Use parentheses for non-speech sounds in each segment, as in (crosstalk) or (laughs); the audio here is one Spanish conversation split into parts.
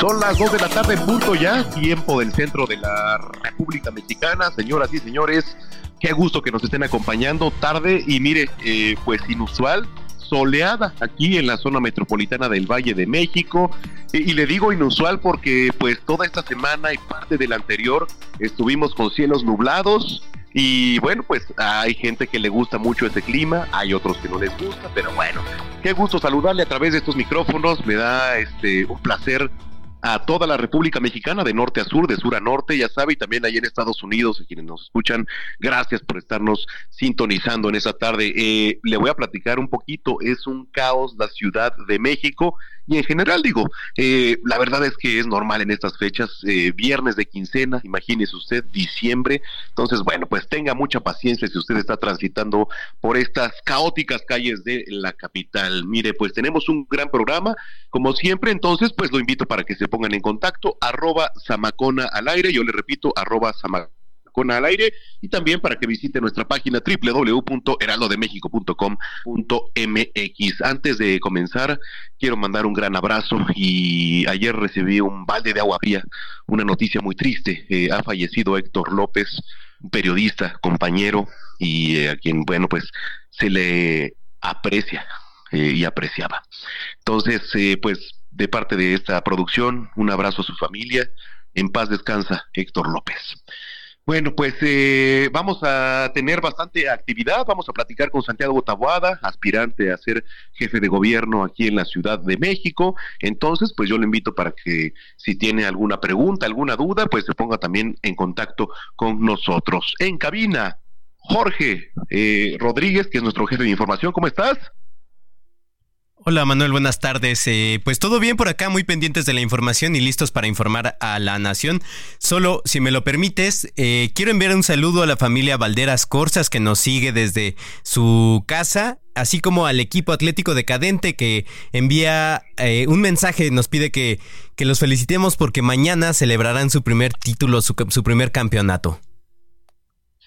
Son las 2 de la tarde, punto ya, tiempo del centro de la República Mexicana. Señoras y señores, qué gusto que nos estén acompañando tarde y mire, eh, pues inusual, soleada aquí en la zona metropolitana del Valle de México. Y, y le digo inusual porque pues toda esta semana y parte de la anterior estuvimos con cielos nublados. Y bueno, pues hay gente que le gusta mucho ese clima, hay otros que no les gusta, pero bueno, qué gusto saludarle a través de estos micrófonos, me da este un placer a toda la República Mexicana, de norte a sur, de sur a norte, ya sabe, y también ahí en Estados Unidos, quienes nos escuchan, gracias por estarnos sintonizando en esta tarde. Eh, le voy a platicar un poquito, es un caos la Ciudad de México, y en general digo, eh, la verdad es que es normal en estas fechas, eh, viernes de quincena, imagínese usted, diciembre, entonces bueno, pues tenga mucha paciencia si usted está transitando por estas caóticas calles de la capital. Mire, pues tenemos un gran programa, como siempre, entonces pues lo invito para que se pongan en contacto, arroba Samacona al aire, yo le repito, arroba Al aire y también para que visite nuestra página www.heraldodemexico.com.mx. Antes de comenzar, quiero mandar un gran abrazo y ayer recibí un balde de agua fría, una noticia muy triste. Eh, ha fallecido Héctor López, periodista, compañero y eh, a quien, bueno, pues se le aprecia eh, y apreciaba. Entonces, pues de parte de esta producción, un abrazo a su familia. En paz descansa Héctor López. Bueno, pues eh, vamos a tener bastante actividad, vamos a platicar con Santiago Taboada, aspirante a ser jefe de gobierno aquí en la Ciudad de México. Entonces, pues yo le invito para que si tiene alguna pregunta, alguna duda, pues se ponga también en contacto con nosotros. En cabina, Jorge eh, Rodríguez, que es nuestro jefe de información, ¿cómo estás? Hola Manuel, buenas tardes. Eh, pues todo bien por acá, muy pendientes de la información y listos para informar a la nación. Solo, si me lo permites, eh, quiero enviar un saludo a la familia Valderas Corsas que nos sigue desde su casa, así como al equipo atlético decadente que envía eh, un mensaje, nos pide que, que los felicitemos porque mañana celebrarán su primer título, su, su primer campeonato.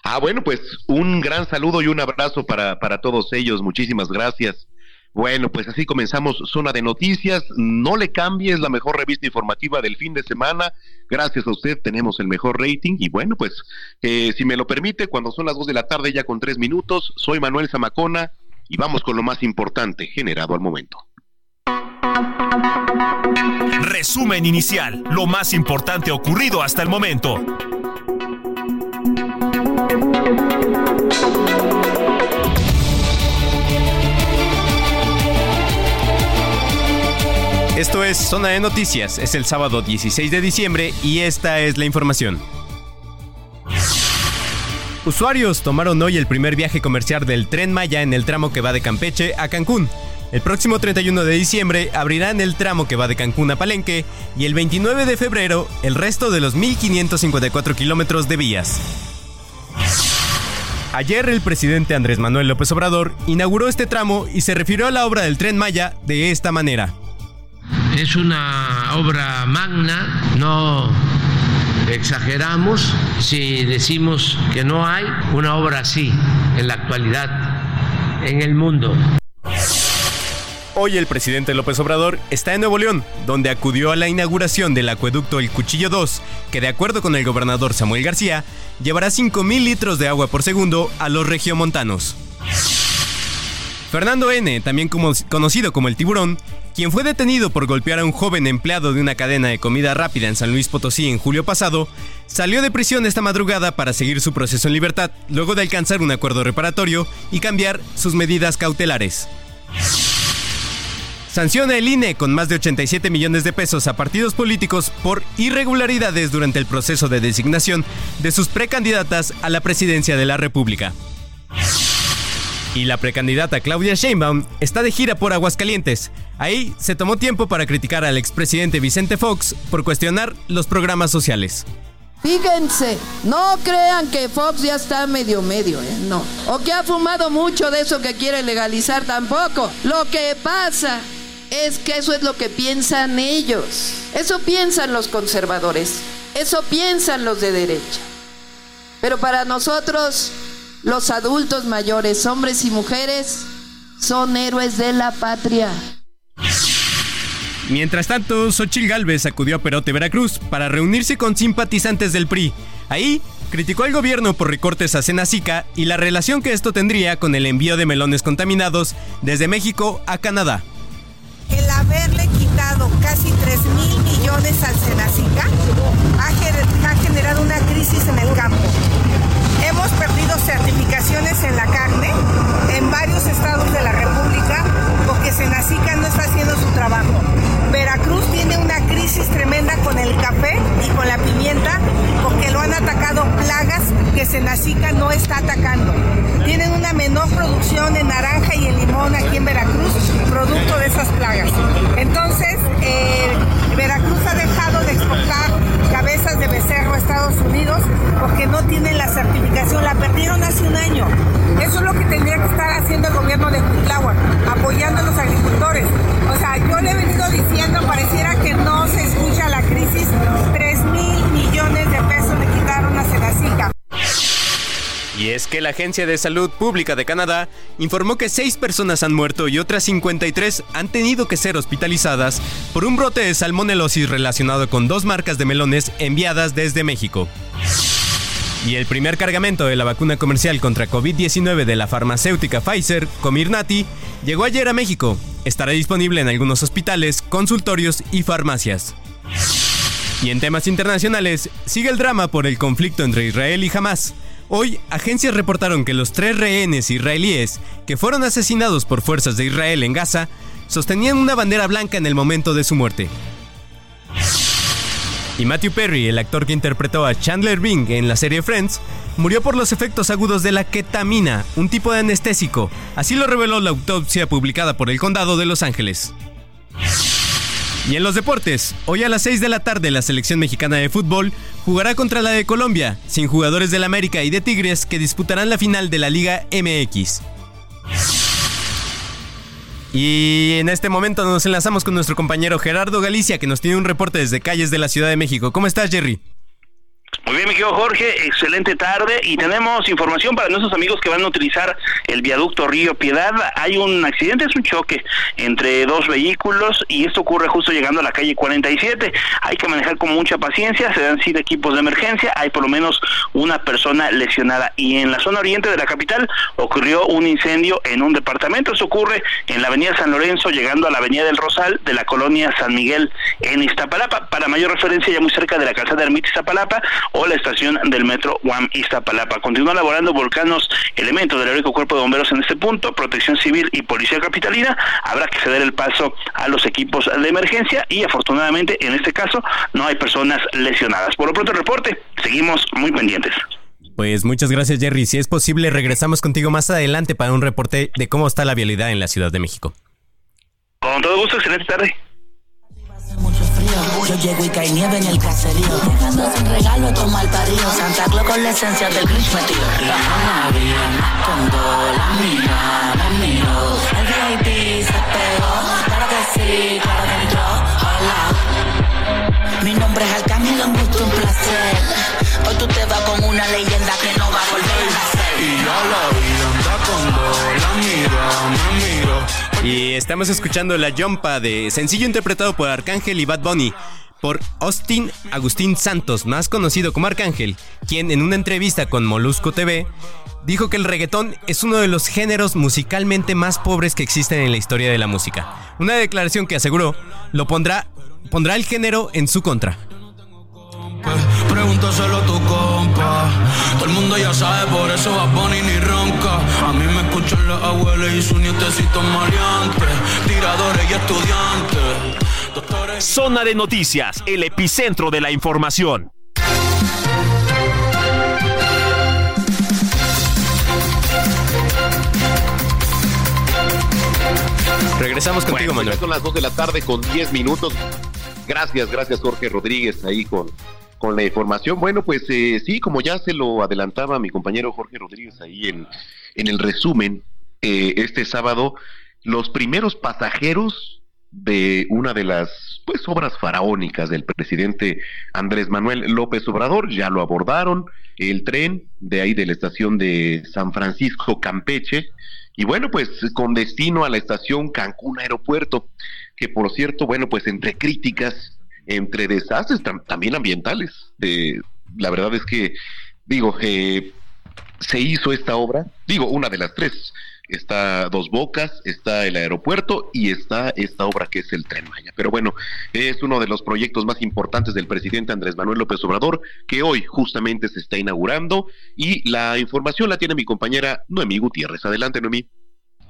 Ah, bueno, pues un gran saludo y un abrazo para, para todos ellos. Muchísimas gracias. Bueno, pues así comenzamos Zona de Noticias. No le cambie, es la mejor revista informativa del fin de semana. Gracias a usted tenemos el mejor rating. Y bueno, pues eh, si me lo permite, cuando son las dos de la tarde ya con tres minutos, soy Manuel Zamacona y vamos con lo más importante generado al momento. Resumen inicial, lo más importante ocurrido hasta el momento. Esto es Zona de Noticias, es el sábado 16 de diciembre y esta es la información. Usuarios tomaron hoy el primer viaje comercial del tren Maya en el tramo que va de Campeche a Cancún. El próximo 31 de diciembre abrirán el tramo que va de Cancún a Palenque y el 29 de febrero el resto de los 1.554 kilómetros de vías. Ayer el presidente Andrés Manuel López Obrador inauguró este tramo y se refirió a la obra del tren Maya de esta manera. Es una obra magna, no exageramos si decimos que no hay una obra así en la actualidad en el mundo. Hoy el presidente López Obrador está en Nuevo León, donde acudió a la inauguración del acueducto El Cuchillo 2, que de acuerdo con el gobernador Samuel García, llevará 5.000 litros de agua por segundo a los regiomontanos. Fernando N., también conocido como el tiburón, quien fue detenido por golpear a un joven empleado de una cadena de comida rápida en San Luis Potosí en julio pasado, salió de prisión esta madrugada para seguir su proceso en libertad, luego de alcanzar un acuerdo reparatorio y cambiar sus medidas cautelares. Sanciona el INE con más de 87 millones de pesos a partidos políticos por irregularidades durante el proceso de designación de sus precandidatas a la presidencia de la República. Y la precandidata Claudia Sheinbaum está de gira por Aguascalientes. Ahí se tomó tiempo para criticar al expresidente Vicente Fox por cuestionar los programas sociales. Fíjense, no crean que Fox ya está medio medio, ¿eh? no. O que ha fumado mucho de eso que quiere legalizar tampoco. Lo que pasa es que eso es lo que piensan ellos. Eso piensan los conservadores. Eso piensan los de derecha. Pero para nosotros, los adultos mayores, hombres y mujeres, son héroes de la patria. Mientras tanto, Xochil Gálvez acudió a Perote, Veracruz, para reunirse con simpatizantes del PRI. Ahí, criticó al gobierno por recortes a Senacica y la relación que esto tendría con el envío de melones contaminados desde México a Canadá el haberle quitado casi 3 mil millones al Senacica ha, generado una crisis en el campo. Hemos perdido certificaciones en la carne en varios estados de la República porque Senacica no está haciendo su trabajo. Veracruz tiene una crisis tremenda con el café y con la pimienta porque lo han atacado plagas que Senacica no está atacando. Tienen una menor producción en naranja y en limón aquí en Veracruz, producto de esas plagas. Entonces, eh, Veracruz ha dejado de exportar cabezas de becerro a Estados Unidos porque no tienen la certificación, la perdieron hace un año. Eso es lo que tendría que estar haciendo el gobierno de Cuitláhuac, apoyando a agricultores. O sea, yo le he venido diciendo, pareciera que no se escucha la crisis, 3 mil millones de pesos le quitaron a Senacica. Y es que la Agencia de Salud Pública de Canadá informó que seis personas han muerto y otras 53 han tenido que ser hospitalizadas por un brote de salmonelosis relacionado con dos marcas de melones enviadas desde México. Y el primer cargamento de la vacuna comercial contra COVID-19 de la farmacéutica Pfizer, Comirnaty, llegó ayer a México. Estará disponible en algunos hospitales, consultorios y farmacias. Y en temas internacionales, sigue el drama por el conflicto entre Israel y Hamas. Hoy, agencias reportaron que los tres rehenes israelíes que fueron asesinados por fuerzas de Israel en Gaza sostenían una bandera blanca en el momento de su muerte. Y Matthew Perry, el actor que interpretó a Chandler Bing en la serie Friends, murió por los efectos agudos de la ketamina, un tipo de anestésico. Así lo reveló la autopsia publicada por el Condado de Los Ángeles. Y en los deportes, hoy a las 6 de la tarde la selección mexicana de fútbol jugará contra la de Colombia, sin jugadores del América y de Tigres que disputarán la final de la Liga MX. Y en este momento nos enlazamos con nuestro compañero Gerardo Galicia que nos tiene un reporte desde calles de la Ciudad de México. ¿Cómo estás, Jerry? Muy bien, mi querido Jorge, excelente tarde y tenemos información para nuestros amigos que van a utilizar el viaducto Río Piedad. Hay un accidente, es un choque entre dos vehículos y esto ocurre justo llegando a la calle 47. Hay que manejar con mucha paciencia, se dan siete equipos de emergencia, hay por lo menos una persona lesionada y en la zona oriente de la capital ocurrió un incendio en un departamento. Eso ocurre en la avenida San Lorenzo, llegando a la avenida del Rosal de la colonia San Miguel en Iztapalapa. Para mayor referencia, ya muy cerca de la calzada Ermita Iztapalapa, o la estación del metro Guam Iztapalapa. Continúa laborando volcanos elementos del heroico cuerpo de bomberos en este punto, protección civil y policía capitalina. Habrá que ceder el paso a los equipos de emergencia y afortunadamente en este caso no hay personas lesionadas. Por lo pronto el reporte, seguimos muy pendientes. Pues muchas gracias Jerry. Si es posible, regresamos contigo más adelante para un reporte de cómo está la vialidad en la Ciudad de México. Con todo gusto, excelente tarde. Yo llego y cae nieve en el caserío. Dejando sin regalo a mal parido. Santa Claus con la esencia del Grinch metido. La Navidad cuando la mira, me miro. El VIP se pegó. Claro que sí, claro que. Hola. Mi nombre es Alcántara, un gusto, un placer. Hoy tú te vas con una leyenda que no va a volver a nacer. Y ya la vida anda cuando la mira. Y estamos escuchando La Jumpa de sencillo interpretado por Arcángel y Bad Bunny. por Austin Agustín Santos, más conocido como Arcángel, quien en una entrevista con Molusco TV dijo que el reggaetón es uno de los géneros musicalmente más pobres que existen en la historia de la música. Una declaración que aseguró lo pondrá, pondrá el género en su contra. Pregúntaselo a tu compa. Todo el mundo ya sabe, por eso va Bonnie ni. Escuchan las abuelas y sus nietecitos maleantes. Tiradores y estudiantes. Zona de noticias, el epicentro de la información. Regresamos contigo, Bueno, Manuel. Son las 2 de la tarde con 10 minutos. Gracias, gracias Jorge Rodríguez ahí con, con la información. Bueno, pues eh, sí, como ya se lo adelantaba mi compañero Jorge Rodríguez ahí en, en el resumen, eh, este sábado, los primeros pasajeros de una de las pues obras faraónicas del presidente Andrés Manuel López Obrador ya lo abordaron el tren de ahí de la estación de San Francisco Campeche y bueno pues con destino a la estación Cancún Aeropuerto que por cierto bueno pues entre críticas entre desastres tam- también ambientales la verdad es que digo eh, se hizo esta obra, digo, una de las tres. Está Dos Bocas, está el aeropuerto y está esta obra que es el Tren Maya. Pero bueno, es uno de los proyectos más importantes del presidente Andrés Manuel López Obrador, que hoy justamente se está inaugurando. Y la información la tiene mi compañera Noemí Gutiérrez. Adelante, Noemí.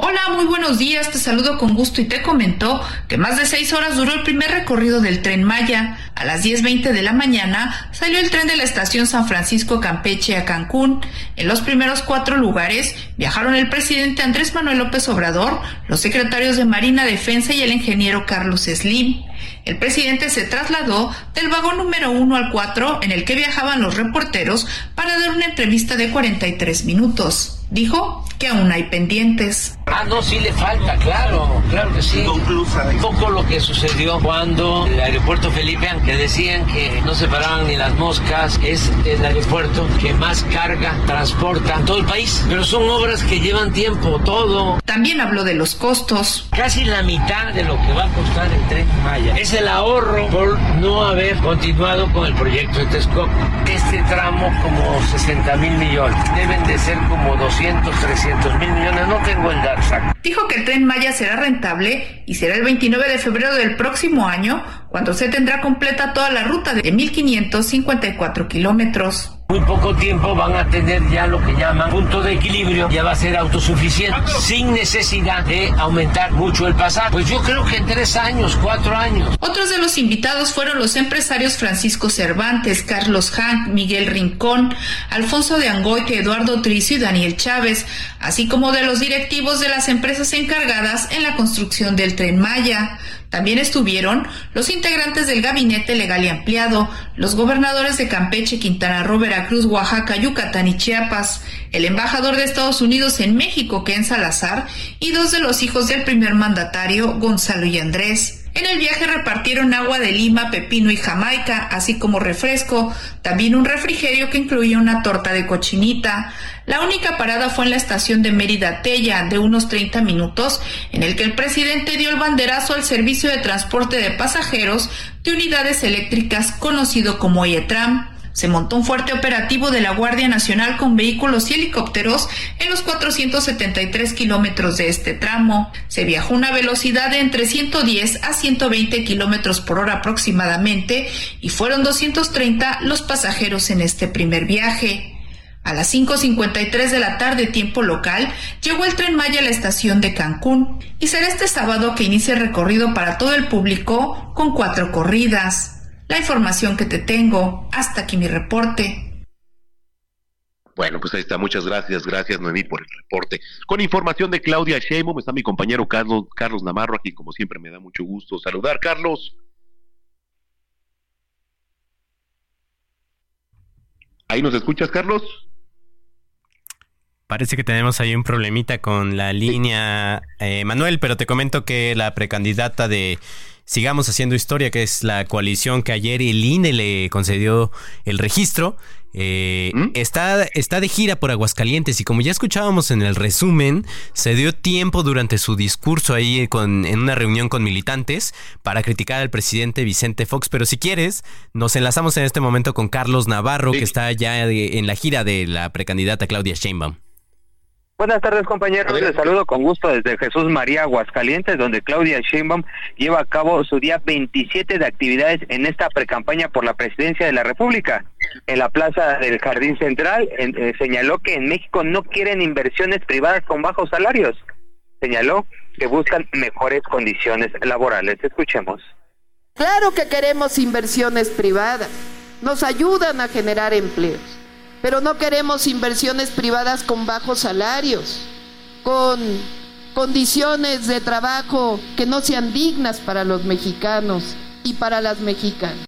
Hola, muy buenos días, te saludo con gusto y te comentó que más de seis horas duró el primer recorrido del tren Maya. A las 10.20 de la mañana salió el tren de la estación San Francisco Campeche a Cancún. En los primeros cuatro lugares viajaron el presidente Andrés Manuel López Obrador, los secretarios de Marina Defensa y el ingeniero Carlos Slim. El presidente se trasladó del vagón número 1 al 4 en el que viajaban los reporteros para dar una entrevista de 43 minutos. Dijo que aún hay pendientes. Ah, no, sí le falta, claro, claro que sí. Un poco lo que sucedió cuando el aeropuerto Felipe, aunque decían que no se paraban ni las moscas, es el aeropuerto que más carga transporta en todo el país. Pero son obras que llevan tiempo, todo. También habló de los costos. Casi la mitad de lo que va a costar el tren Maya es el ahorro por no haber continuado con el proyecto de Texcoco. Este tramo como 60 mil millones. Deben de ser como 200, 300 mil millones. No tengo el dato. Dijo que el tren Maya será rentable y será el 29 de febrero del próximo año cuando se tendrá completa toda la ruta de 1.554 kilómetros. Muy poco tiempo van a tener ya lo que llaman punto de equilibrio, ya va a ser autosuficiente, sin necesidad de aumentar mucho el pasaje. Pues yo creo que en tres años, cuatro años. Otros de los invitados fueron los empresarios Francisco Cervantes, Carlos Hank, Miguel Rincón, Alfonso de Angoite, Eduardo Tricio y Daniel Chávez, así como de los directivos de las empresas encargadas en la construcción del tren Maya. También estuvieron los integrantes del gabinete legal y ampliado, los gobernadores de Campeche, Quintana Roo, Veracruz, Oaxaca, Yucatán y Chiapas, el embajador de Estados Unidos en México, Ken Salazar, y dos de los hijos del primer mandatario, Gonzalo y Andrés. En el viaje repartieron agua de lima, pepino y jamaica, así como refresco, también un refrigerio que incluía una torta de cochinita. La única parada fue en la estación de Mérida Tella, de unos 30 minutos, en el que el presidente dio el banderazo al servicio de transporte de pasajeros de unidades eléctricas conocido como IETRAM. Se montó un fuerte operativo de la Guardia Nacional con vehículos y helicópteros en los 473 kilómetros de este tramo. Se viajó una velocidad de entre 110 a 120 kilómetros por hora aproximadamente y fueron 230 los pasajeros en este primer viaje. A las 5.53 de la tarde, tiempo local, llegó el tren Maya a la estación de Cancún y será este sábado que inicie el recorrido para todo el público con cuatro corridas. La información que te tengo. Hasta aquí mi reporte. Bueno, pues ahí está. Muchas gracias, gracias Noemí por el reporte. Con información de Claudia Sheinbaum está mi compañero Carlos, Carlos Navarro, a quien como siempre me da mucho gusto saludar. Carlos. ¿Ahí nos escuchas, Carlos? Parece que tenemos ahí un problemita con la línea, eh, Manuel, pero te comento que la precandidata de Sigamos Haciendo Historia, que es la coalición que ayer el INE le concedió el registro. Eh, ¿Mm? está, está de gira por Aguascalientes y como ya escuchábamos en el resumen, se dio tiempo durante su discurso ahí con, en una reunión con militantes para criticar al presidente Vicente Fox. Pero si quieres, nos enlazamos en este momento con Carlos Navarro, que está ya en la gira de la precandidata Claudia Sheinbaum. Buenas tardes compañeros, les saludo con gusto desde Jesús María Aguascalientes, donde Claudia Sheinbaum lleva a cabo su día 27 de actividades en esta precampaña por la presidencia de la República. En la plaza del Jardín Central eh, señaló que en México no quieren inversiones privadas con bajos salarios. Señaló que buscan mejores condiciones laborales. Escuchemos. Claro que queremos inversiones privadas. Nos ayudan a generar empleos pero no queremos inversiones privadas con bajos salarios, con condiciones de trabajo que no sean dignas para los mexicanos y para las mexicanas.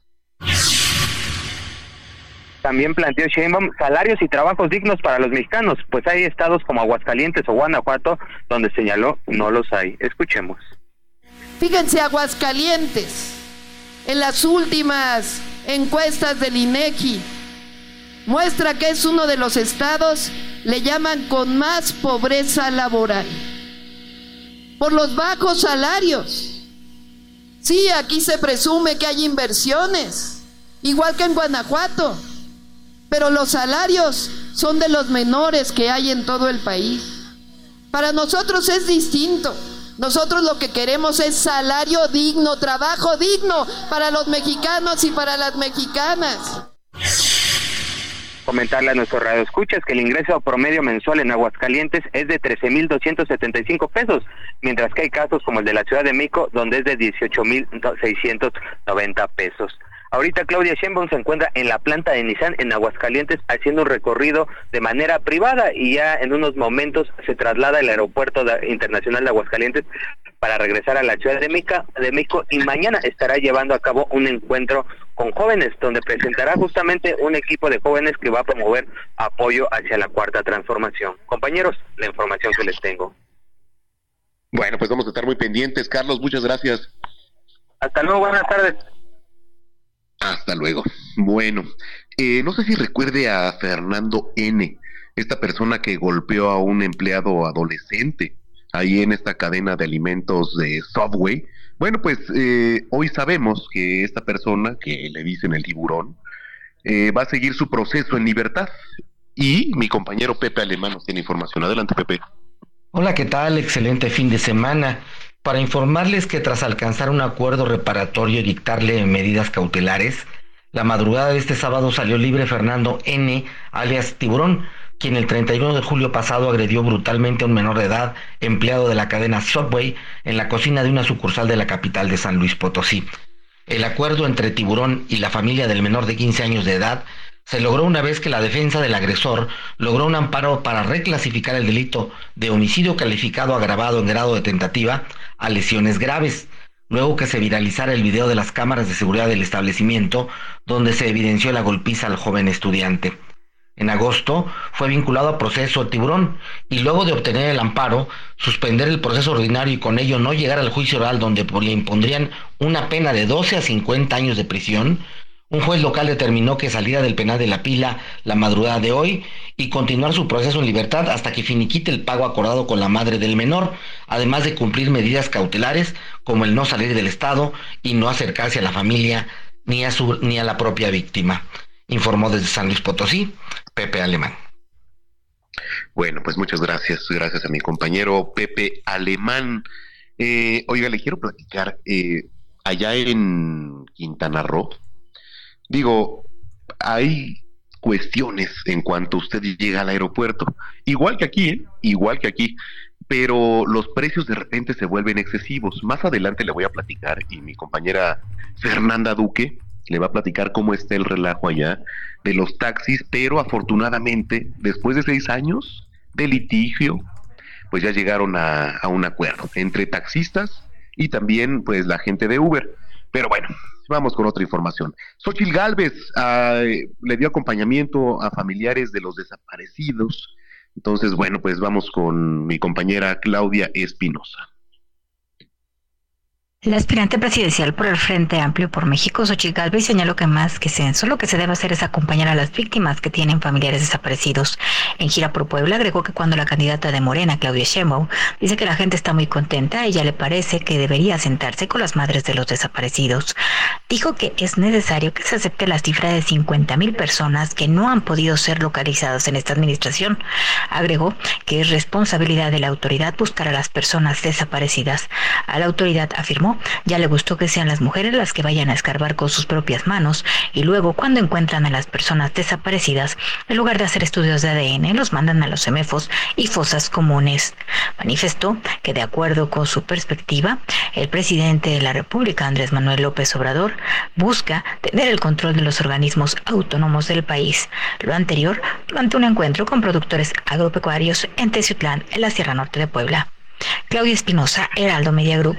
También planteó Sheinbaum salarios y trabajos dignos para los mexicanos, pues hay estados como Aguascalientes o Guanajuato donde señaló no los hay. Escuchemos. Fíjense Aguascalientes, en las últimas encuestas del INEGI, muestra que es uno de los estados, le llaman con más pobreza laboral, por los bajos salarios. Sí, aquí se presume que hay inversiones, igual que en Guanajuato, pero los salarios son de los menores que hay en todo el país. Para nosotros es distinto. Nosotros lo que queremos es salario digno, trabajo digno para los mexicanos y para las mexicanas comentarle a nuestros radioescuchas que el ingreso promedio mensual en Aguascalientes es de 13.275 pesos, mientras que hay casos como el de la Ciudad de Mico, donde es de 18.690 pesos. Ahorita Claudia Sheinbaum se encuentra en la planta de Nissan en Aguascalientes haciendo un recorrido de manera privada y ya en unos momentos se traslada al aeropuerto internacional de Aguascalientes para regresar a la ciudad de, Mica, de México y mañana estará llevando a cabo un encuentro con jóvenes donde presentará justamente un equipo de jóvenes que va a promover apoyo hacia la cuarta transformación. Compañeros, la información que les tengo. Bueno, pues vamos a estar muy pendientes. Carlos, muchas gracias. Hasta luego, buenas tardes. Hasta luego. Bueno, eh, no sé si recuerde a Fernando N., esta persona que golpeó a un empleado adolescente ahí en esta cadena de alimentos de Subway. Bueno, pues eh, hoy sabemos que esta persona, que le dicen el tiburón, eh, va a seguir su proceso en libertad. Y mi compañero Pepe Alemán nos tiene información. Adelante, Pepe. Hola, ¿qué tal? Excelente fin de semana para informarles que tras alcanzar un acuerdo reparatorio y dictarle medidas cautelares, la madrugada de este sábado salió libre Fernando N., alias Tiburón, quien el 31 de julio pasado agredió brutalmente a un menor de edad, empleado de la cadena Subway, en la cocina de una sucursal de la capital de San Luis Potosí. El acuerdo entre Tiburón y la familia del menor de 15 años de edad se logró una vez que la defensa del agresor logró un amparo para reclasificar el delito de homicidio calificado agravado en grado de tentativa a lesiones graves, luego que se viralizara el video de las cámaras de seguridad del establecimiento donde se evidenció la golpiza al joven estudiante. En agosto fue vinculado a proceso tiburón y luego de obtener el amparo, suspender el proceso ordinario y con ello no llegar al juicio oral donde le impondrían una pena de 12 a 50 años de prisión, un juez local determinó que saliera del penal de la pila la madrugada de hoy y continuar su proceso en libertad hasta que finiquite el pago acordado con la madre del menor, además de cumplir medidas cautelares como el no salir del Estado y no acercarse a la familia ni a, su, ni a la propia víctima. Informó desde San Luis Potosí, Pepe Alemán. Bueno, pues muchas gracias, gracias a mi compañero Pepe Alemán. Eh, oiga, le quiero platicar, eh, allá en Quintana Roo, Digo, hay cuestiones en cuanto usted llega al aeropuerto, igual que aquí, ¿eh? igual que aquí, pero los precios de repente se vuelven excesivos. Más adelante le voy a platicar y mi compañera Fernanda Duque le va a platicar cómo está el relajo allá de los taxis, pero afortunadamente, después de seis años de litigio, pues ya llegaron a, un acuerdo entre taxistas y también pues la gente de Uber. Pero bueno, vamos con otra información. Xochil Gálvez le dio acompañamiento a familiares de los desaparecidos. Entonces, bueno, pues vamos con mi compañera Claudia Espinosa. La aspirante presidencial por el Frente Amplio por México, Xochitl Galvez, señaló que más que censo, lo que se debe hacer es acompañar a las víctimas que tienen familiares desaparecidos. En gira por Puebla agregó que cuando la candidata de Morena, Claudia Sheinbaum, dice que la gente está muy contenta, ella le parece que debería sentarse con las madres de los desaparecidos. Dijo que es necesario que se acepte la cifra de 50 mil personas que no han podido ser localizadas en esta administración. Agregó que es responsabilidad de la autoridad buscar a las personas desaparecidas. A la autoridad afirmó ya le gustó que sean las mujeres las que vayan a escarbar con sus propias manos y luego cuando encuentran a las personas desaparecidas, en lugar de hacer estudios de ADN, los mandan a los semefos y fosas comunes. Manifestó que de acuerdo con su perspectiva, el presidente de la República, Andrés Manuel López Obrador, busca tener el control de los organismos autónomos del país. Lo anterior durante un encuentro con productores agropecuarios en Teciutlán, en la Sierra Norte de Puebla. Claudia Espinosa, Heraldo Media Group.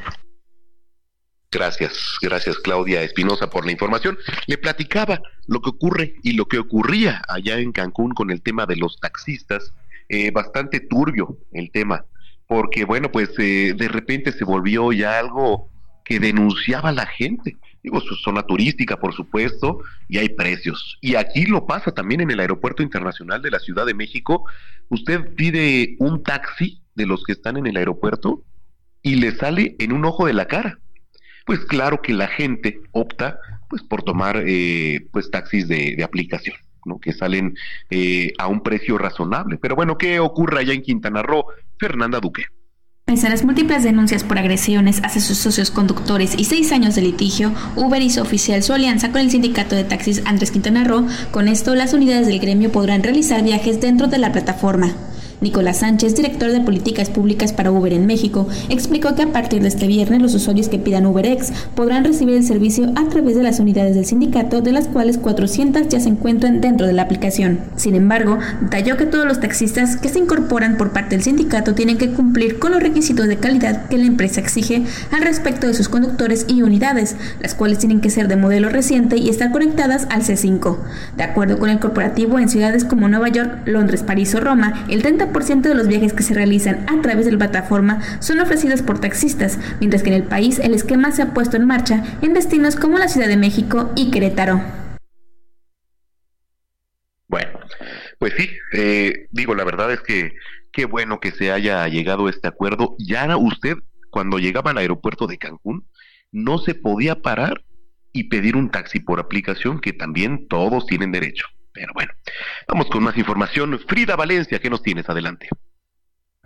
Gracias, gracias Claudia Espinosa por la información. Le platicaba lo que ocurre y lo que ocurría allá en Cancún con el tema de los taxistas. Eh, bastante turbio el tema, porque bueno, pues eh, de repente se volvió ya algo que denunciaba la gente. Digo, su zona turística, por supuesto, y hay precios. Y aquí lo pasa también en el Aeropuerto Internacional de la Ciudad de México. Usted pide un taxi de los que están en el aeropuerto y le sale en un ojo de la cara pues claro que la gente opta pues por tomar eh, pues taxis de, aplicación. ¿no? que salen eh, a un precio razonable. Pero bueno, ¿qué ocurre allá en Quintana Roo? Fernanda Duque. Pese a las múltiples denuncias por agresiones hacia sus socios conductores y seis años de litigio, Uber hizo oficial su alianza con el sindicato de taxis Andrés Quintana Roo. Con esto, las unidades del gremio podrán realizar viajes dentro de la plataforma. Nicolás Sánchez, director de políticas públicas para Uber en México, explicó que a partir de este viernes los usuarios que pidan UberX podrán recibir el servicio a través de las unidades del sindicato, de las cuales 400 ya se encuentran dentro de la aplicación. Sin embargo, detalló que todos los taxistas que se incorporan por parte del sindicato tienen que cumplir con los requisitos de calidad que la empresa exige al respecto de sus conductores y unidades, las cuales tienen que ser de modelo reciente y estar conectadas al C5. De acuerdo con el corporativo, en ciudades como Nueva York, Londres, París o Roma, el 30 ciento de los viajes que se realizan a través de la plataforma son ofrecidos por taxistas, mientras que en el país el esquema se ha puesto en marcha en destinos como la Ciudad de México y Querétaro. Bueno, pues sí, eh, digo, la verdad es que qué bueno que se haya llegado a este acuerdo. Ya usted, cuando llegaba al aeropuerto de Cancún, no se podía parar y pedir un taxi por aplicación, que también todos tienen derecho. Pero bueno, vamos con más información. Frida Valencia, ¿qué nos tienes? Adelante.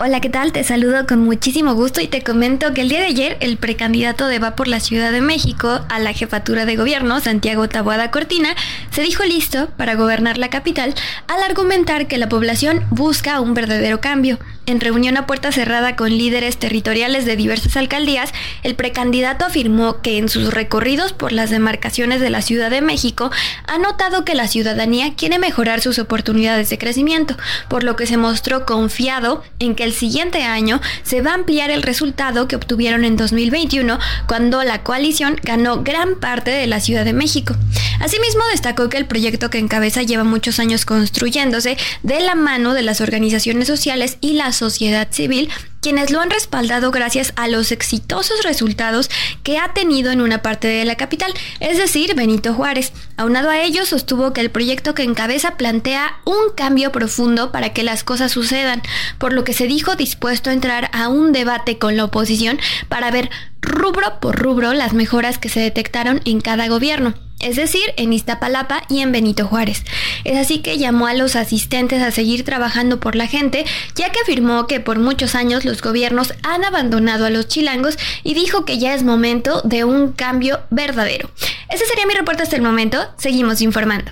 Hola, ¿qué tal? Te saludo con muchísimo gusto y te comento que el día de ayer el precandidato de Va por la Ciudad de México a la jefatura de gobierno, Santiago Taboada Cortina, se dijo listo para gobernar la capital al argumentar que la población busca un verdadero cambio. En reunión a puerta cerrada con líderes territoriales de diversas alcaldías, el precandidato afirmó que en sus recorridos por las demarcaciones de la Ciudad de México ha notado que la ciudadanía quiere mejorar sus oportunidades de crecimiento, por lo que se mostró confiado en que el siguiente año se va a ampliar el resultado que obtuvieron en 2021 cuando la coalición ganó gran parte de la Ciudad de México. Asimismo destacó que el proyecto que encabeza lleva muchos años construyéndose de la mano de las organizaciones sociales y las sociedad civil quienes lo han respaldado gracias a los exitosos resultados que ha tenido en una parte de la capital, es decir, Benito Juárez. Aunado a ello, sostuvo que el proyecto que encabeza plantea un cambio profundo para que las cosas sucedan, por lo que se dijo dispuesto a entrar a un debate con la oposición para ver rubro por rubro las mejoras que se detectaron en cada gobierno es decir, en Iztapalapa y en Benito Juárez. Es así que llamó a los asistentes a seguir trabajando por la gente, ya que afirmó que por muchos años los gobiernos han abandonado a los chilangos y dijo que ya es momento de un cambio verdadero. Ese sería mi reporte hasta el momento. Seguimos informando.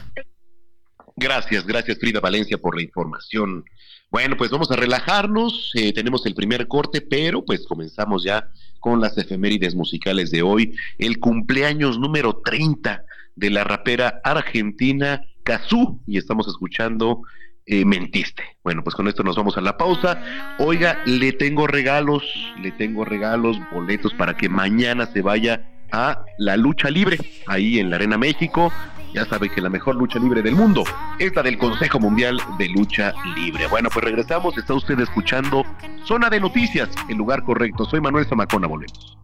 Gracias, gracias Frida Valencia por la información. Bueno, pues vamos a relajarnos. Eh, tenemos el primer corte, pero pues comenzamos ya con las efemérides musicales de hoy. El cumpleaños número 30 de la rapera argentina Kazú y estamos escuchando eh, Mentiste. Bueno, pues con esto nos vamos a la pausa. Oiga, le tengo regalos, le tengo regalos, boletos para que mañana se vaya a la lucha libre ahí en la Arena México. Ya sabe que la mejor lucha libre del mundo es la del Consejo Mundial de Lucha Libre. Bueno, pues regresamos. Está usted escuchando Zona de Noticias, el lugar correcto. Soy Manuel Zamacona, volvemos.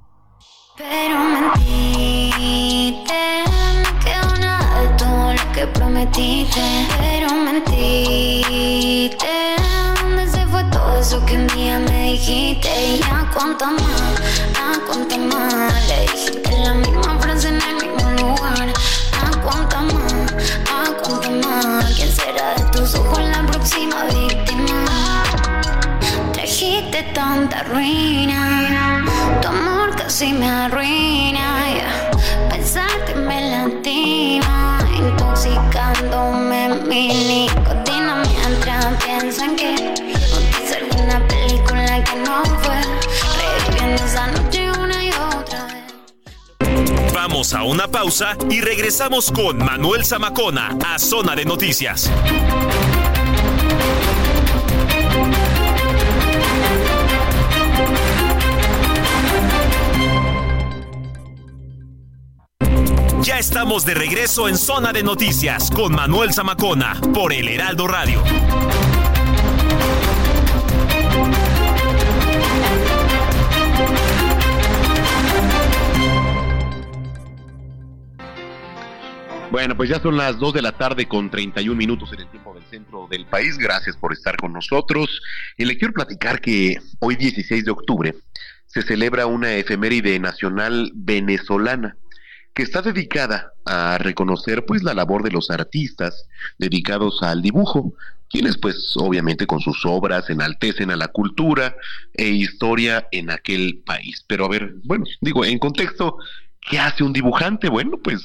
Pero mentiste, que prometiste. Pero mentiste, ¿dónde se fue todo eso que un día me dijiste? Y ya cuánto más, a cuánto más, le dijiste la misma frase en el mismo lugar. A cuánto más, a cuánto más, ¿quién será de tus ojos la próxima víctima? Trajiste tanta ruina, tu amor casi me arruina. yeah. Pensarte me lastima, intoxicándome mi nicotina mientras piensan que hice alguna película que no fue. Reviviendo esa noche una y otra vez. Vamos a una pausa y regresamos con Manuel Zamacona a Zona de Noticias. Ya estamos de regreso en Zona de Noticias con Manuel Zamacona por El Heraldo Radio. Bueno, pues ya son las 2 de la tarde con 31 minutos en el tiempo del centro del país. Gracias por estar con nosotros. Y le quiero platicar que hoy 16 de octubre se celebra una efeméride nacional venezolana que está dedicada a reconocer pues la labor de los artistas dedicados al dibujo, quienes pues obviamente con sus obras enaltecen a la cultura e historia en aquel país. Pero a ver, bueno, digo, en contexto, ¿qué hace un dibujante? Bueno, pues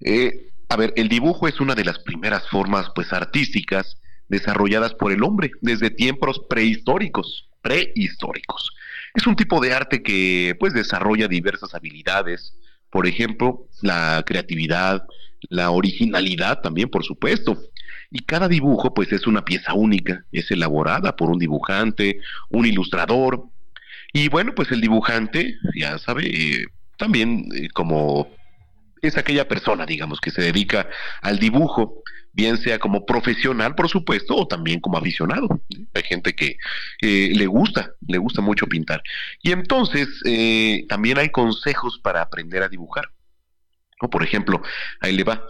eh, a ver, el dibujo es una de las primeras formas pues artísticas desarrolladas por el hombre desde tiempos prehistóricos, prehistóricos. Es un tipo de arte que pues desarrolla diversas habilidades, por ejemplo, la creatividad, la originalidad también, por supuesto. Y cada dibujo pues es una pieza única, es elaborada por un dibujante, un ilustrador. Y bueno, pues el dibujante, ya sabe, eh, también eh, como es aquella persona, digamos, que se dedica al dibujo, bien sea como profesional, por supuesto, o también como aficionado. Hay gente que eh, le gusta, le gusta mucho pintar. Y entonces eh, también hay consejos para aprender a dibujar. Por ejemplo, ahí le va.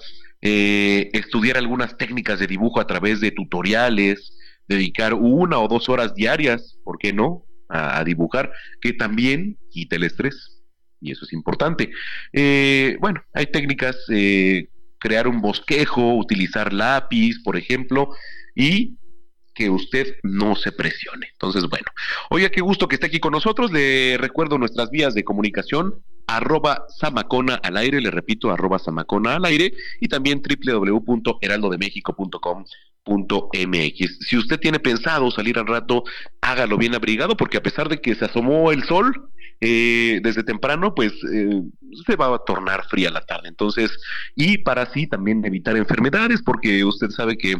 eh, estudiar algunas técnicas de dibujo a través de tutoriales, dedicar una o dos horas diarias, ¿por qué no? A, dibujar, que también quita el estrés y eso es importante. Bueno, hay técnicas, crear un bosquejo, utilizar lápiz, por ejemplo, y que usted no se presione. Entonces, bueno, oiga, qué gusto que esté aquí con nosotros. Le recuerdo nuestras vías de comunicación, arroba samacona al aire, le repito, arroba samacona al aire, y también www.heraldodemexico.com.mx. Si usted tiene pensado salir al rato, hágalo bien abrigado, porque a pesar de que se asomó el sol, eh, desde temprano, pues eh, se va a tornar fría la tarde. Entonces, y para así también evitar enfermedades, porque usted sabe que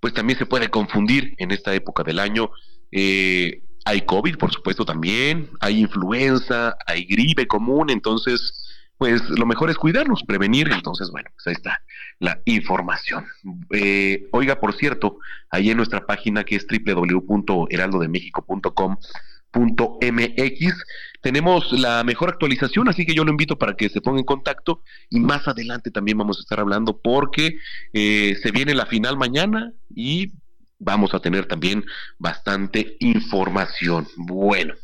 pues también se puede confundir en esta época del año. Eh, hay COVID, por supuesto, también, hay influenza, hay gripe común, entonces, pues lo mejor es cuidarnos, prevenir, entonces, bueno, pues ahí está la información. Eh, oiga, por cierto, ahí en nuestra página que es www.heraldodemexico.com.mx tenemos la mejor actualización, así que yo lo invito para que se ponga en contacto y más adelante también vamos a estar hablando porque eh, se viene la final mañana y vamos a tener también bastante información. Bueno,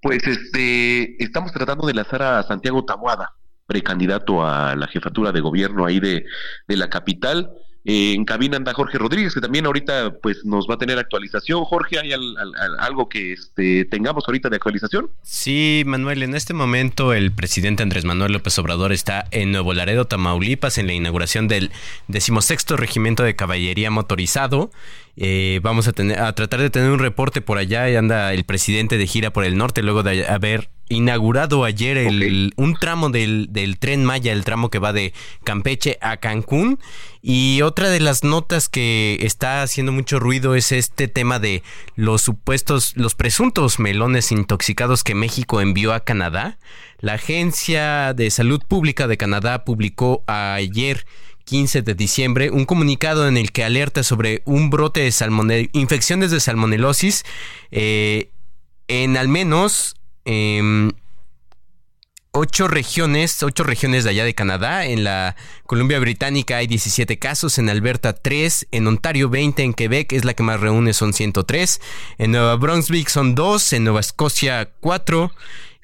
pues este estamos tratando de lanzar a Santiago Tabuada, precandidato a la jefatura de gobierno ahí de, de la capital. Eh, en cabina anda Jorge Rodríguez, que también ahorita pues nos va a tener actualización. Jorge, ¿hay al- al- al- algo que este, tengamos ahorita de actualización? Sí, Manuel, en este momento el presidente Andrés Manuel López Obrador está en Nuevo Laredo, Tamaulipas, en la inauguración del decimosexto regimiento de caballería motorizado. Eh, vamos a, tener, a tratar de tener un reporte por allá y anda el presidente de gira por el norte luego de haber inaugurado ayer el, un tramo del, del tren Maya, el tramo que va de Campeche a Cancún. Y otra de las notas que está haciendo mucho ruido es este tema de los supuestos, los presuntos melones intoxicados que México envió a Canadá. La Agencia de Salud Pública de Canadá publicó ayer 15 de diciembre un comunicado en el que alerta sobre un brote de salmonel infecciones de salmonelosis eh, en al menos em, ocho regiones, ocho regiones de allá de Canadá. En la Columbia Británica hay 17 casos, en Alberta 3, en Ontario 20, en Quebec es la que más reúne, son 103. En Nueva Brunswick son 2, en Nueva Escocia 4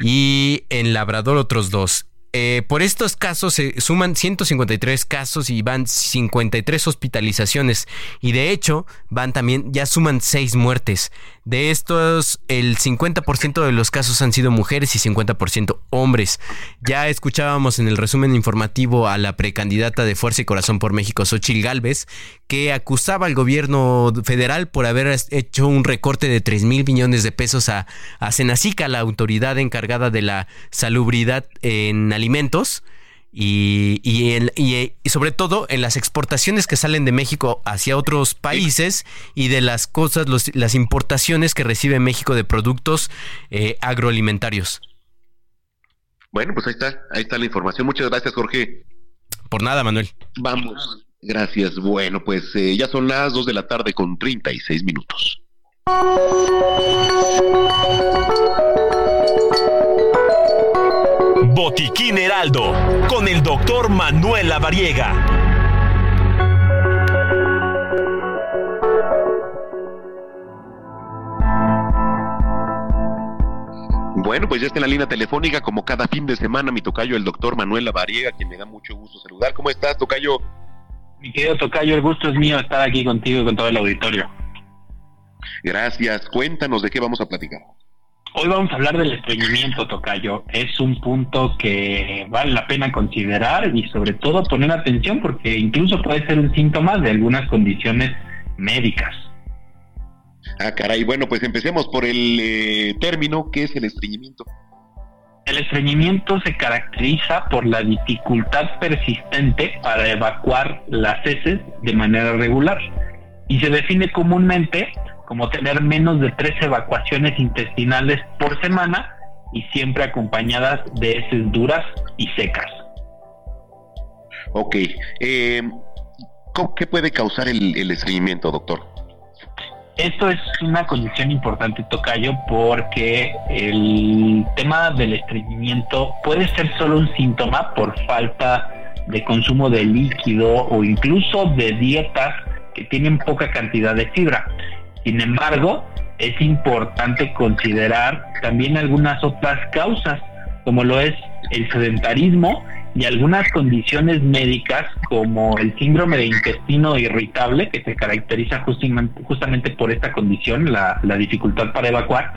y en Labrador otros 2. Eh, por estos casos se suman 153 casos y van 53 hospitalizaciones y de hecho van también ya suman 6 muertes. De estos el 50% de los casos han sido mujeres y 50% hombres. Ya escuchábamos en el resumen informativo a la precandidata de Fuerza y Corazón por México, Xochil Gálvez, que acusaba al gobierno federal por haber hecho un recorte de 3 mil millones de pesos a, a la autoridad encargada de la salubridad en alimentos. Y, y, sobre todo en las exportaciones que salen de México hacia otros países y de las cosas, las importaciones que recibe México de productos eh, agroalimentarios. Bueno, pues ahí está, ahí está la información. Muchas gracias, Jorge. Por nada, Manuel. Vamos. Gracias. Bueno, pues eh, ya son las 2 de la tarde con 36 minutos. Botiquín Heraldo, con el doctor Manuel Lavariega. Bueno, pues ya está en la línea telefónica, como cada fin de semana, mi tocayo, el doctor Manuel Lavariega, quien me da mucho gusto saludar. ¿Cómo estás, tocayo? Mi querido tocayo, el gusto es mío estar aquí contigo y con todo el auditorio. Gracias. Cuéntanos de qué vamos a platicar. Hoy vamos a hablar del estreñimiento, Tocayo. Es un punto que vale la pena considerar y sobre todo poner atención porque incluso puede ser un síntoma de algunas condiciones médicas. Ah, caray. Bueno, pues empecemos por el eh, término, ¿qué es el estreñimiento? El estreñimiento se caracteriza por la dificultad persistente para evacuar las heces de manera regular y se define comúnmente como tener menos de tres evacuaciones intestinales por semana y siempre acompañadas de heces duras y secas. Ok. Eh, ¿Qué puede causar el, el estreñimiento, doctor? Esto es una condición importante, Tocayo, porque el tema del estreñimiento puede ser solo un síntoma por falta de consumo de líquido o incluso de dietas que tienen poca cantidad de fibra. Sin embargo, es importante considerar también algunas otras causas, como lo es el sedentarismo y algunas condiciones médicas como el síndrome de intestino irritable, que se caracteriza justamente, por esta condición, la, la dificultad para evacuar,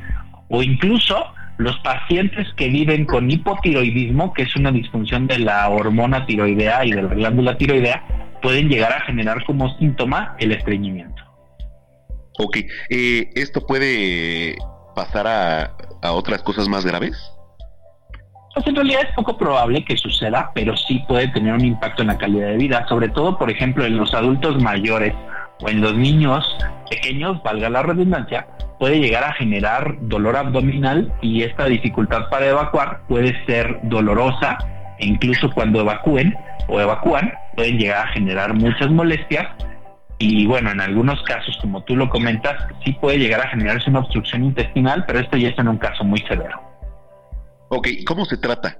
o incluso los pacientes que viven con hipotiroidismo, que es una disfunción de la hormona tiroidea y de la glándula tiroidea, pueden llegar a generar como síntoma el estreñimiento. Ok, eh, ¿esto puede pasar a, a otras cosas más graves? Pues en realidad es poco probable que suceda, pero sí puede tener un impacto en la calidad de vida, sobre todo, por ejemplo, en los adultos mayores o en los niños pequeños, valga la redundancia, puede llegar a generar dolor abdominal y esta dificultad para evacuar puede ser dolorosa e incluso cuando evacúen o evacúan pueden llegar a generar muchas molestias y bueno, en algunos casos, como tú lo comentas, sí puede llegar a generarse una obstrucción intestinal, pero esto ya es en un caso muy severo. Ok, ¿cómo se trata?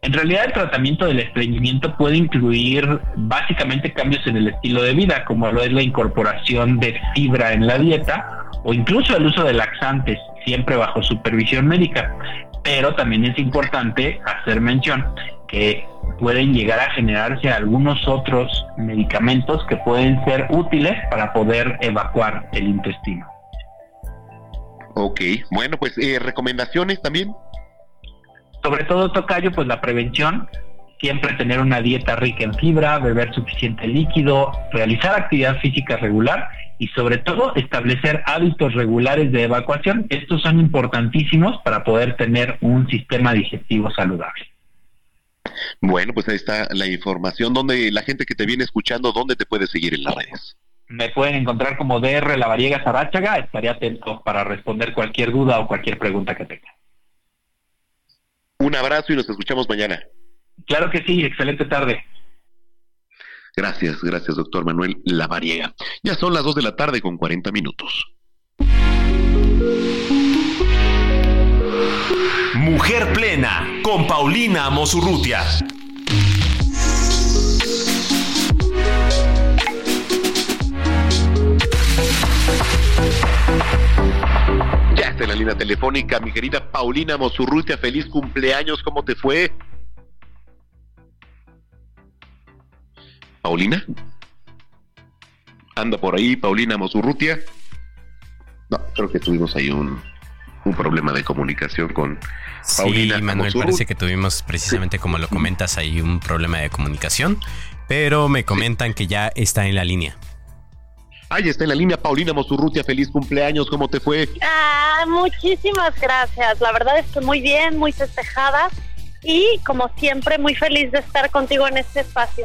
En realidad el tratamiento del estreñimiento puede incluir básicamente cambios en el estilo de vida, como lo es la incorporación de fibra en la dieta o incluso el uso de laxantes, siempre bajo supervisión médica. Pero también es importante hacer mención que pueden llegar a generarse algunos otros medicamentos que pueden ser útiles para poder evacuar el intestino. Ok, bueno, pues eh, recomendaciones también. Sobre todo, Tocayo, pues la prevención, siempre tener una dieta rica en fibra, beber suficiente líquido, realizar actividad física regular y sobre todo establecer hábitos regulares de evacuación. Estos son importantísimos para poder tener un sistema digestivo saludable. Bueno, pues ahí está la información. Donde la gente que te viene escuchando, ¿dónde te puede seguir en las redes? Me pueden encontrar como DR La Variega Zaráchaga. Estaré atento para responder cualquier duda o cualquier pregunta que tenga. Un abrazo y nos escuchamos mañana. Claro que sí, excelente tarde. Gracias, gracias, doctor Manuel Lavariega. Ya son las 2 de la tarde con 40 minutos. Mujer Plena con Paulina Mosurrutia. Ya está en la línea telefónica, mi querida Paulina Mosurrutia. Feliz cumpleaños, ¿cómo te fue? Paulina. Anda por ahí, Paulina Mosurrutia. No, creo que tuvimos ahí un, un problema de comunicación con Paulina. Sí, Manuel, parece que tuvimos precisamente como lo comentas ahí un problema de comunicación, pero me comentan que ya está en la línea. Ahí está en la línea Paulina Mosurrutia, feliz cumpleaños, ¿cómo te fue? Ah, muchísimas gracias, la verdad es que muy bien, muy festejada y como siempre muy feliz de estar contigo en este espacio.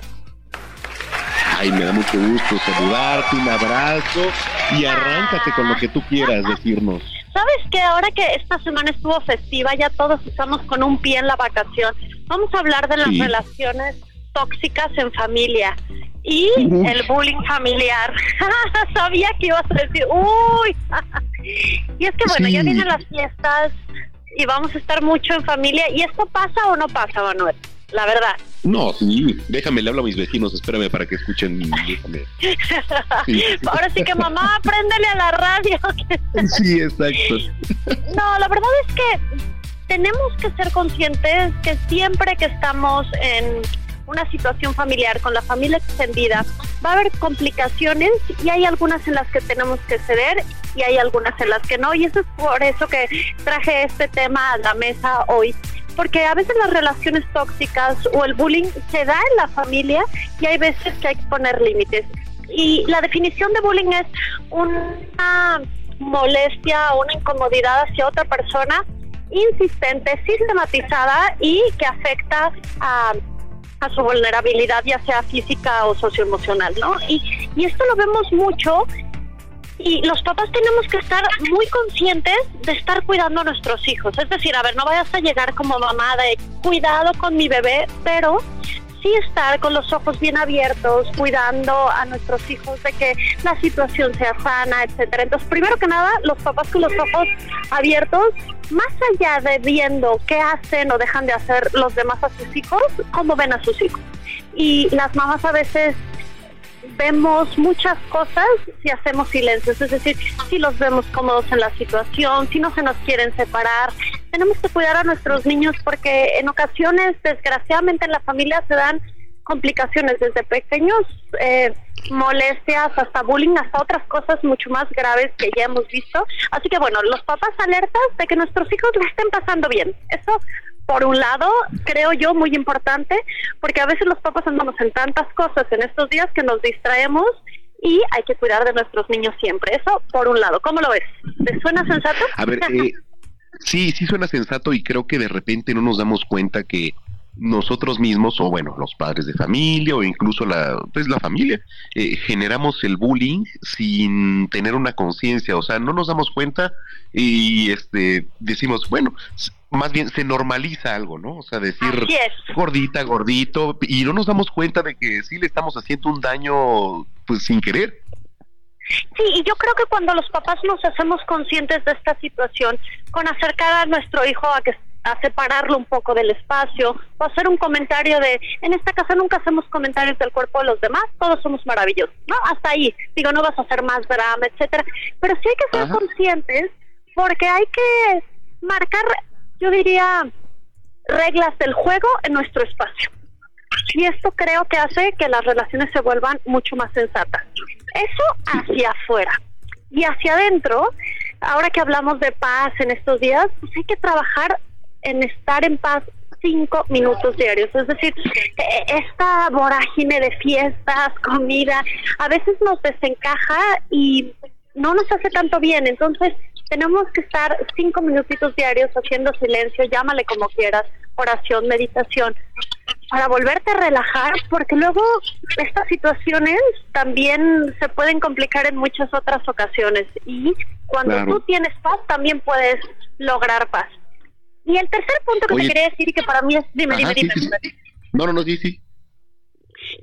Ay, me da mucho gusto saludarte, un abrazo y arráncate con lo que tú quieras decirnos. ¿Sabes que ahora que esta semana estuvo festiva, ya todos estamos con un pie en la vacación? Vamos a hablar de las Sí. relaciones tóxicas en familia y el bullying familiar. (laughs) Sabía que ibas a decir, uy. (laughs) y es que bueno, ya Sí. vienen las fiestas y vamos a estar mucho en familia. ¿Y esto pasa o no pasa, Manuel? La verdad. No, sí, déjame, le hablo a mis vecinos, espérame para que escuchen. Déjame. Sí. (laughs) Ahora sí que mamá, préndele a la radio. (laughs) Sí, exacto. No, la verdad es que tenemos que ser conscientes que siempre que estamos en una situación familiar con la familia extendida, va a haber complicaciones y hay algunas en las que tenemos que ceder y hay algunas en las que no. Y eso es por eso que traje este tema a la mesa hoy. Porque a veces las relaciones tóxicas o el bullying se da en la familia y hay veces que hay que poner límites. Y la definición de bullying es una molestia o una incomodidad hacia otra persona insistente, sistematizada y que afecta a, su vulnerabilidad, ya sea física o socioemocional, ¿no? Y, y esto lo vemos mucho y los papás tenemos que estar muy conscientes de estar cuidando a nuestros hijos. Es decir, a ver, no vayas a llegar como mamá de cuidado con mi bebé, pero sí estar con los ojos bien abiertos, cuidando a nuestros hijos de que la situación sea sana, etcétera. Entonces, primero que nada, los papás con los ojos abiertos, más allá de viendo qué hacen o dejan de hacer los demás a sus hijos, cómo ven a sus hijos. Y las mamás a veces vemos muchas cosas si hacemos silencios, es decir, si los vemos cómodos en la situación, si no se nos quieren separar. Tenemos que cuidar a nuestros niños porque en ocasiones, desgraciadamente, en la familia se dan complicaciones desde pequeños, eh, molestias, hasta bullying, hasta otras cosas mucho más graves que ya hemos visto. Así que bueno, los papás alertas de que nuestros hijos lo estén pasando bien. Eso por un lado, creo yo, muy importante, porque a veces los papás andamos en tantas cosas en estos días que nos distraemos y hay que cuidar de nuestros niños siempre. Eso por un lado. ¿Cómo lo ves? ¿Te suena sensato? A ver, eh, sí, sí suena sensato y creo que de repente no nos damos cuenta que nosotros mismos, o bueno, los padres de familia o incluso la, pues la familia, eh, generamos el bullying sin tener una conciencia, o sea, no nos damos cuenta y este decimos, bueno, más bien se normaliza algo, ¿no? O sea, decir gordita, gordito, y no nos damos cuenta de que sí le estamos haciendo un daño pues sin querer. Sí, y yo creo que cuando los papás nos hacemos conscientes de esta situación, con acercar a nuestro hijo a que a separarlo un poco del espacio, o hacer un comentario de, en esta casa nunca hacemos comentarios del cuerpo de los demás, todos somos maravillosos, ¿no? Hasta ahí, digo, no vas a hacer más drama, etcétera, pero sí hay que ser conscientes porque hay que marcar, yo diría, reglas del juego en nuestro espacio. Y esto creo que hace que las relaciones se vuelvan mucho más sensatas. Eso hacia afuera. Y hacia adentro, ahora que hablamos de paz en estos días, pues hay que trabajar en estar en paz cinco minutos diarios. Es decir, eh, esta vorágine de fiestas, comida, a veces nos desencaja y no nos hace tanto bien. Entonces, tenemos que estar cinco minutitos diarios haciendo silencio, llámale como quieras, oración, meditación, para volverte a relajar, porque luego estas situaciones también se pueden complicar en muchas otras ocasiones. Y cuando Claro. tú tienes paz, también puedes lograr paz. Y el tercer punto que Oye. te quería decir y que para mí es, dime, Ajá, dime, sí, dime, sí, sí. dime. No, no, no, sí, sí.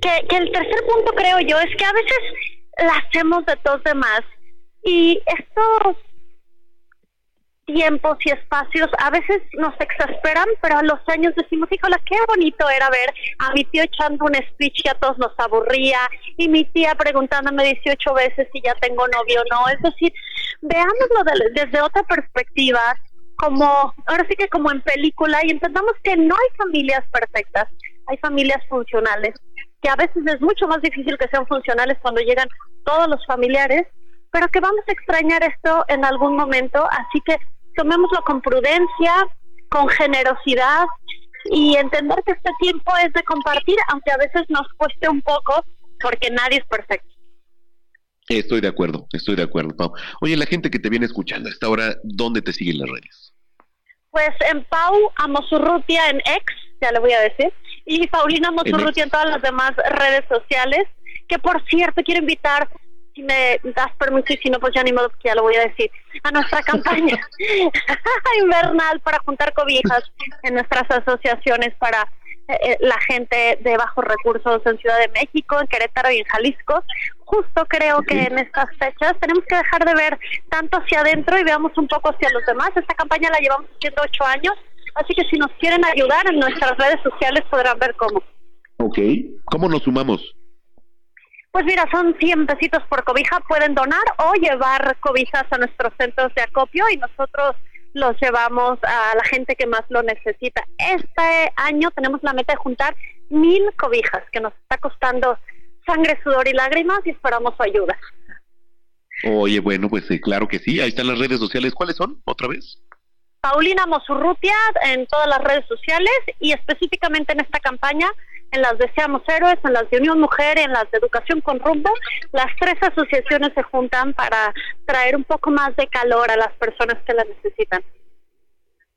que, que el tercer punto creo yo es que a veces la hacemos de todos demás y esto tiempos y espacios a veces nos exasperan, pero a los años decimos, híjola, qué bonito era ver a mi tío echando un speech y a todos nos aburría, y mi tía preguntándome 18 veces si ya tengo novio o no. Es decir, veámoslo desde otra perspectiva, como, ahora sí que como en película, y entendamos que no hay familias perfectas, hay familias funcionales, que a veces es mucho más difícil que sean funcionales cuando llegan todos los familiares, pero que vamos a extrañar esto en algún momento, así que tomémoslo con prudencia, con generosidad y entender que este tiempo es de compartir, aunque a veces nos cueste un poco, porque nadie es perfecto. Estoy de acuerdo, estoy de acuerdo, Pau. Oye, la gente que te viene escuchando a esta hora, ¿dónde te siguen las redes? Pues en Pau Amosurrutia en X, ya le voy a decir, y Paulina Amosurrutia en, en todas las demás redes sociales, que por cierto quiero invitar si me das permiso y si no, pues ya ni modo que ya lo voy a decir, a nuestra (laughs) campaña (laughs) invernal para juntar cobijas en nuestras asociaciones para eh, la gente de bajos recursos en Ciudad de México, en Querétaro y en Jalisco. Justo creo que en estas fechas tenemos que dejar de ver tanto hacia adentro y veamos un poco hacia los demás. Esta campaña la llevamos haciendo ocho años, así que si nos quieren ayudar en nuestras redes sociales podrán ver cómo. Ok, ¿cómo nos sumamos? Pues mira, son 100 pesitos por cobija, pueden donar o llevar cobijas a nuestros centros de acopio y nosotros los llevamos a la gente que más lo necesita. Este año tenemos la meta de juntar mil cobijas, que nos está costando sangre, sudor y lágrimas y esperamos su ayuda. Oye, bueno, pues eh, claro que sí, ahí están las redes sociales. ¿Cuáles son? ¿Otra vez? Paulina Mosurrutia en todas las redes sociales y específicamente en esta campaña en las de Seamos Héroes, en las de Unión Mujer, en las de Educación con Rumbo, las tres asociaciones se juntan para traer un poco más de calor a las personas que la necesitan.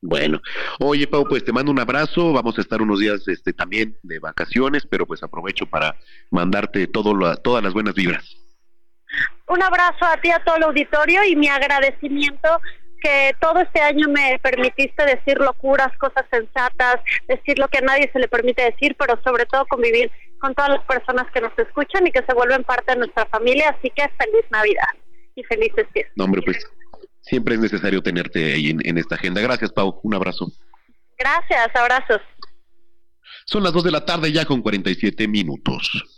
Bueno, oye Pau, pues te mando un abrazo, vamos a estar unos días este también de vacaciones, pero pues aprovecho para mandarte todo todas las buenas vibras. Un abrazo a ti, a todo el auditorio y mi agradecimiento que todo este año me permitiste decir locuras, cosas sensatas, decir lo que a nadie se le permite decir, pero sobre todo convivir con todas las personas que nos escuchan y que se vuelven parte de nuestra familia. Así que feliz Navidad y felices fiestas. No, hombre, pues siempre es necesario tenerte ahí en, en esta agenda. Gracias, Pau. Un abrazo. Gracias, abrazos. Son las 2 de la tarde ya con 47 minutos.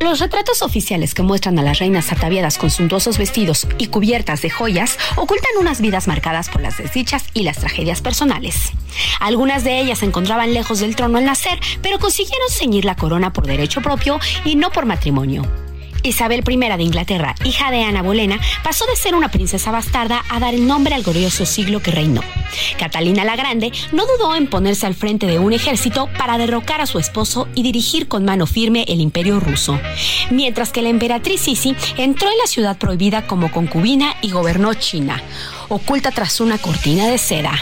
Los retratos oficiales que muestran a las reinas ataviadas con suntuosos vestidos y cubiertas de joyas ocultan unas vidas marcadas por las desdichas y las tragedias personales. Algunas de ellas se encontraban lejos del trono al nacer, pero consiguieron ceñir la corona por derecho propio y no por matrimonio. Isabel I de Inglaterra, hija de Ana Bolena, pasó de ser una princesa bastarda a dar el nombre al glorioso siglo que reinó. Catalina la Grande no dudó en ponerse al frente de un ejército para derrocar a su esposo y dirigir con mano firme el imperio ruso, mientras que la emperatriz Sisi entró en la ciudad prohibida como concubina y gobernó China, oculta tras una cortina de seda.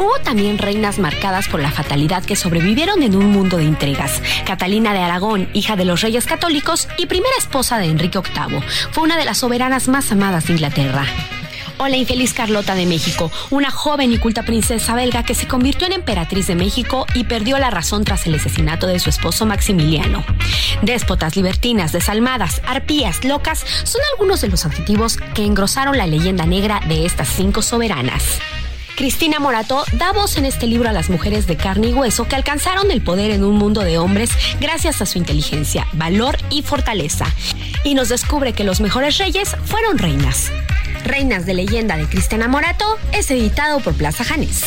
Hubo también reinas marcadas por la fatalidad que sobrevivieron en un mundo de intrigas. Catalina de Aragón, hija de los reyes católicos y primera esposa de Enrique VIII, fue una de las soberanas más amadas de Inglaterra o la infeliz Carlota de México, una joven y culta princesa belga que se convirtió en emperatriz de México y perdió la razón tras el asesinato de su esposo Maximiliano. Déspotas, libertinas, desalmadas, arpías, locas son algunos de los adjetivos que engrosaron la leyenda negra de estas cinco soberanas. Cristina Morato da voz en este libro a las mujeres de carne y hueso que alcanzaron el poder en un mundo de hombres gracias a su inteligencia, valor y fortaleza. Y nos descubre que los mejores reyes fueron reinas. Reinas de leyenda de Cristina Morato es editado por Plaza Janés.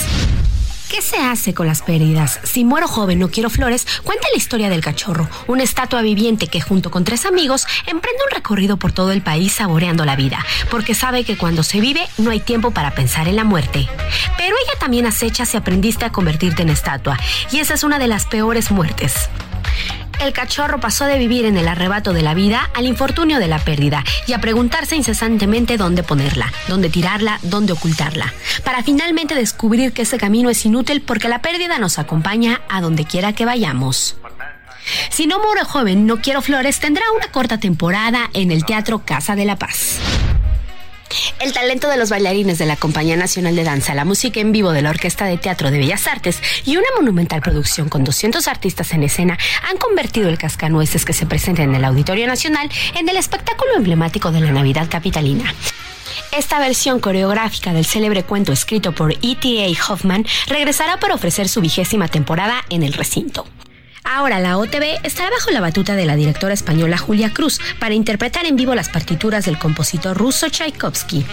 ¿Qué se hace con las pérdidas? Si muero joven, no quiero flores, cuenta la historia del cachorro, una estatua viviente que junto con tres amigos emprende un recorrido por todo el país saboreando la vida, porque sabe que cuando se vive no hay tiempo para pensar en la muerte. Pero ella también acecha si aprendiste a convertirte en estatua, y esa es una de las peores muertes. El cachorro pasó de vivir en el arrebato de la vida al infortunio de la pérdida y a preguntarse incesantemente dónde ponerla, dónde tirarla, dónde ocultarla, para finalmente descubrir que ese camino es inútil porque la pérdida nos acompaña a donde quiera que vayamos. Si no muero joven, no quiero flores tendrá una corta temporada en el Teatro Casa de la Paz. El talento de los bailarines de la Compañía Nacional de Danza, la música en vivo de la Orquesta de Teatro de Bellas Artes y una monumental producción con 200 artistas en escena han convertido el cascanueces que se presenta en el Auditorio Nacional en el espectáculo emblemático de la Navidad capitalina. Esta versión coreográfica del célebre cuento escrito por E.T.A. Hoffman regresará para ofrecer su vigésima temporada en el recinto. Ahora la OTB estará bajo la batuta de la directora española Julia Cruz para interpretar en vivo las partituras del compositor ruso Tchaikovsky.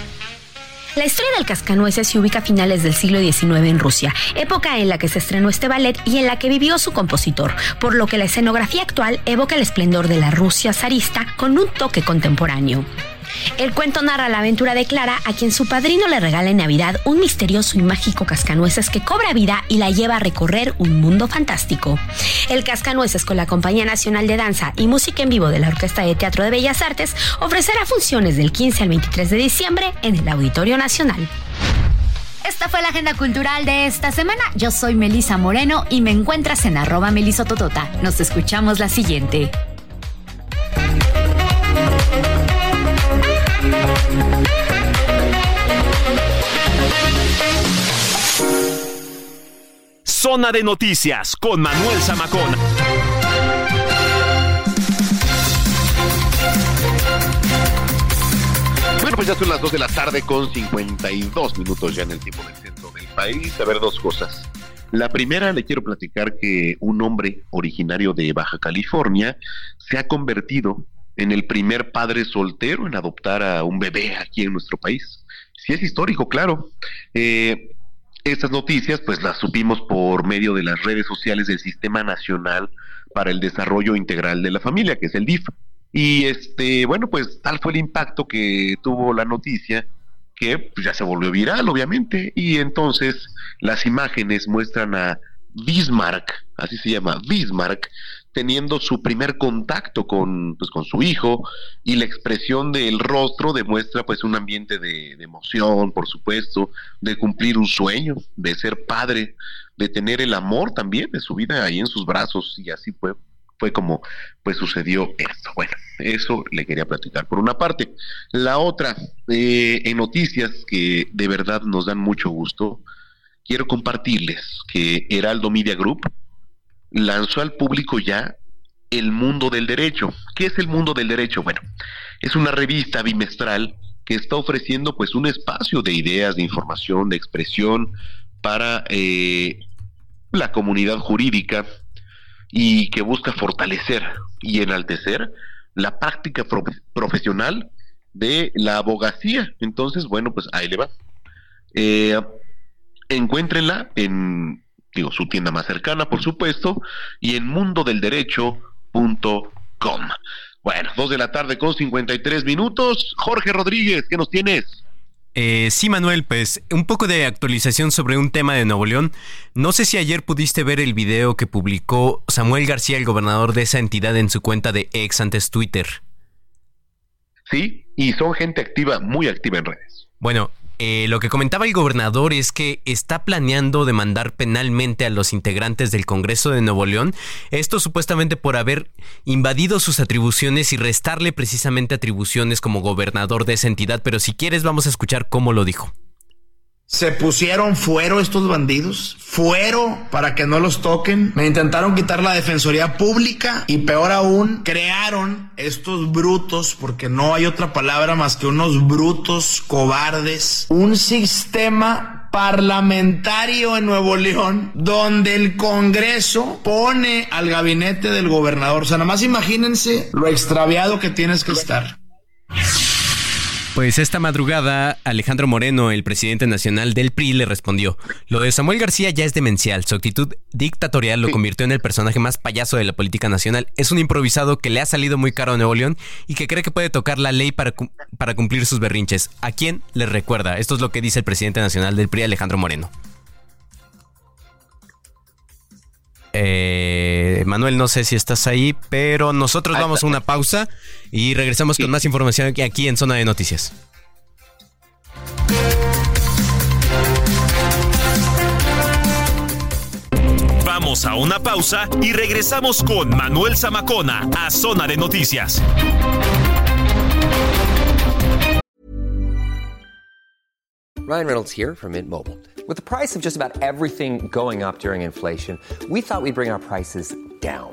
La historia del cascanueces se ubica a finales del siglo XIX en Rusia, época en la que se estrenó este ballet y en la que vivió su compositor, por lo que la escenografía actual evoca el esplendor de la Rusia zarista con un toque contemporáneo. El cuento narra la aventura de Clara, a quien su padrino le regala en Navidad un misterioso y mágico cascanueces que cobra vida y la lleva a recorrer un mundo fantástico. El Cascanueces con la Compañía Nacional de Danza y Música en Vivo de la Orquesta de Teatro de Bellas Artes ofrecerá funciones del 15 al 23 de diciembre en el Auditorio Nacional. Esta fue la agenda cultural de esta semana. Yo soy Melisa Moreno y me encuentras en arroba melisototota. Nos escuchamos la siguiente. Zona de Noticias con Manuel Zamacona. Bueno, pues ya son las 2 de la tarde con 52 minutos ya en el tiempo del centro del país. A ver, dos cosas. La primera, le quiero platicar que un hombre originario de Baja California se ha convertido en el primer padre soltero en adoptar a un bebé aquí en nuestro país. Sí es histórico, claro. Eh, estas noticias pues las supimos por medio de las redes sociales del Sistema Nacional para el Desarrollo Integral de la Familia, que es el DIF. Y este, bueno, pues tal fue el impacto que tuvo la noticia que pues, ya se volvió viral, obviamente, y entonces las imágenes muestran a Bismarck, así se llama, Bismarck, teniendo su primer contacto con, pues, con su hijo y la expresión del rostro demuestra pues un ambiente de, emoción, por supuesto, de cumplir un sueño, de ser padre, de tener el amor también de su vida ahí en sus brazos y así fue fue como pues sucedió esto. Bueno, eso le quería platicar por una parte. La otra, eh, en noticias que de verdad nos dan mucho gusto, quiero compartirles que Heraldo Media Group lanzó al público ya El Mundo del Derecho. ¿Qué es el Mundo del Derecho? Bueno, es una revista bimestral que está ofreciendo pues un espacio de ideas, de información, de expresión para eh, la comunidad jurídica y que busca fortalecer y enaltecer la práctica profesional de la abogacía. Entonces, bueno, pues ahí le va. Eh, encuéntrenla en digo, su tienda más cercana, por supuesto, y en mundodelderecho.com. Bueno, dos de la tarde con 53 minutos. Jorge Rodríguez, ¿qué nos tienes? Eh, sí, Manuel, pues un poco de actualización sobre un tema de Nuevo León. No sé si ayer pudiste ver el video que publicó Samuel García, el gobernador de esa entidad, en su cuenta de ex antes Twitter. Sí, y son gente activa, muy activa en redes. Bueno, eh, lo que comentaba el gobernador es que está planeando demandar penalmente a los integrantes del Congreso de Nuevo León, esto supuestamente por haber invadido sus atribuciones y restarle precisamente atribuciones como gobernador de esa entidad, pero si quieres vamos a escuchar cómo lo dijo se pusieron fuero estos bandidos, fuero para que no los toquen, me intentaron quitar la defensoría pública y peor aún, crearon estos brutos, porque no hay otra palabra más que unos brutos cobardes, un sistema parlamentario en Nuevo León donde el Congreso pone al gabinete del gobernador. O sea, nada más imagínense lo extraviado que tienes que estar. Pues esta madrugada, Alejandro Moreno, el presidente nacional del PRI, le respondió, lo de Samuel García ya es demencial, su actitud dictatorial lo convirtió en el personaje más payaso de la política nacional, es un improvisado que le ha salido muy caro a Nuevo León y que cree que puede tocar la ley para, para cumplir sus berrinches. ¿A quién le recuerda? Esto es lo que dice el presidente nacional del PRI, Alejandro Moreno. Eh, Manuel, no sé si estás ahí, pero nosotros vamos a una pausa y regresamos con más información aquí en Zona de Noticias. Vamos a una pausa y regresamos con Manuel Zamacona a Zona de Noticias. Ryan Reynolds here from Mint Mobile. With the price of just about everything going up during inflation, we thought we'd bring our prices down.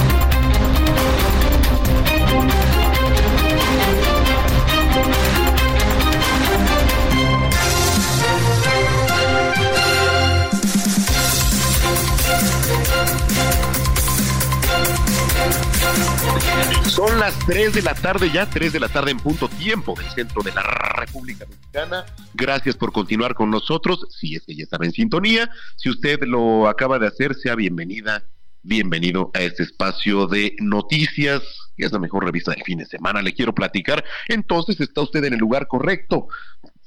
Son las 3 de la tarde, ya 3 de la tarde en punto tiempo del centro de la República Mexicana. Gracias por continuar con nosotros. Si es que ya estaba en sintonía, si usted lo acaba de hacer, sea bienvenida, bienvenido a este espacio de noticias, que es la mejor revista del fin de semana. Le quiero platicar. Entonces está usted en el lugar correcto.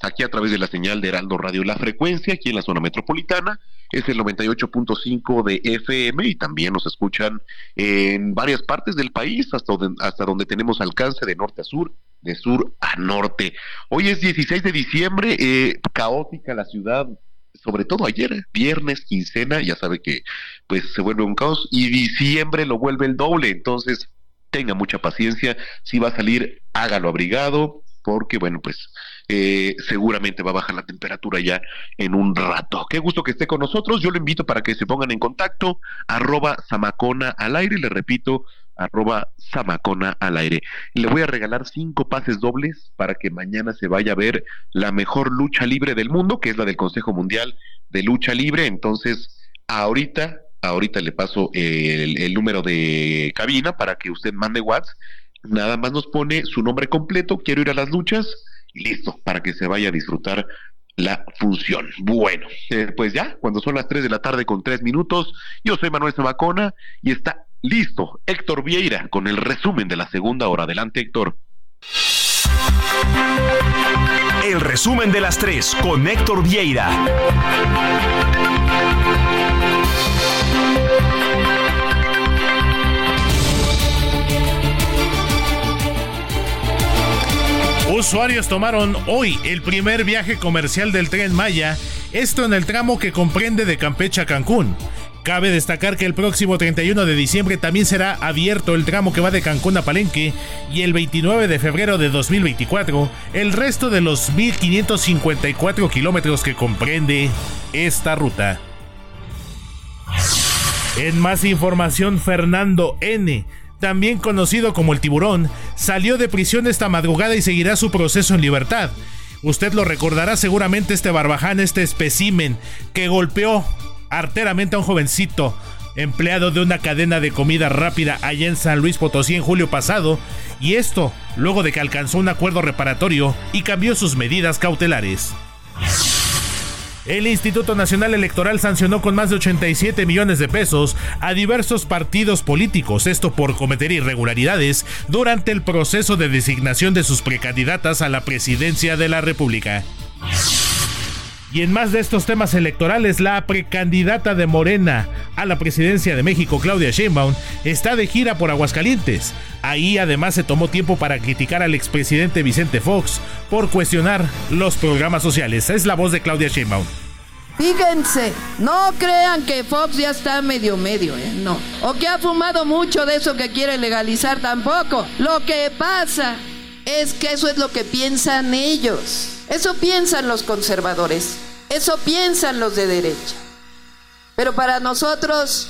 Aquí a través de la señal de Heraldo Radio La Frecuencia, aquí en la zona metropolitana, es el 98.5 de FM y también nos escuchan en varias partes del país, hasta donde, hasta donde tenemos alcance de norte a sur, de sur a norte. Hoy es 16 de diciembre, eh, caótica la ciudad, sobre todo ayer, viernes, quincena, ya sabe que pues se vuelve un caos y diciembre lo vuelve el doble, entonces tenga mucha paciencia, si va a salir, hágalo abrigado, porque bueno, pues eh, seguramente va a bajar la temperatura ya en un rato. Qué gusto que esté con nosotros. Yo lo invito para que se pongan en contacto. Arroba Samacona al aire. Le repito, arroba Samacona al aire. Le voy a regalar cinco pases dobles para que mañana se vaya a ver la mejor lucha libre del mundo, que es la del Consejo Mundial de Lucha Libre. Entonces, ahorita, ahorita le paso el, el número de cabina para que usted mande WhatsApp. Nada más nos pone su nombre completo, quiero ir a las luchas y listo, para que se vaya a disfrutar la función. Bueno, eh, pues ya, cuando son las 3 de la tarde con 3 minutos, yo soy Manuel Zamacona y está listo Héctor Vieira con el resumen de la segunda hora. Adelante, Héctor. El resumen de las 3 con Héctor Vieira. Usuarios tomaron hoy el primer viaje comercial del tren Maya, esto en el tramo que comprende de Campeche a Cancún. Cabe destacar que el próximo 31 de diciembre también será abierto el tramo que va de Cancún a Palenque y el 29 de febrero de 2024 el resto de los 1.554 kilómetros que comprende esta ruta. En más información, Fernando N también conocido como el tiburón, salió de prisión esta madrugada y seguirá su proceso en libertad. Usted lo recordará seguramente este barbaján, este especímen que golpeó arteramente a un jovencito empleado de una cadena de comida rápida allá en San Luis Potosí en julio pasado, y esto luego de que alcanzó un acuerdo reparatorio y cambió sus medidas cautelares. El Instituto Nacional Electoral sancionó con más de 87 millones de pesos a diversos partidos políticos, esto por cometer irregularidades durante el proceso de designación de sus precandidatas a la presidencia de la República. Y en más de estos temas electorales, la precandidata de Morena a la presidencia de México, Claudia Sheinbaum, está de gira por Aguascalientes. Ahí además se tomó tiempo para criticar al expresidente Vicente Fox por cuestionar los programas sociales. Es la voz de Claudia Sheinbaum. Fíjense, no crean que Fox ya está medio medio, ¿eh? No. O que ha fumado mucho de eso que quiere legalizar tampoco. Lo que pasa es que eso es lo que piensan ellos. Eso piensan los conservadores. Eso piensan los de derecha. Pero para nosotros,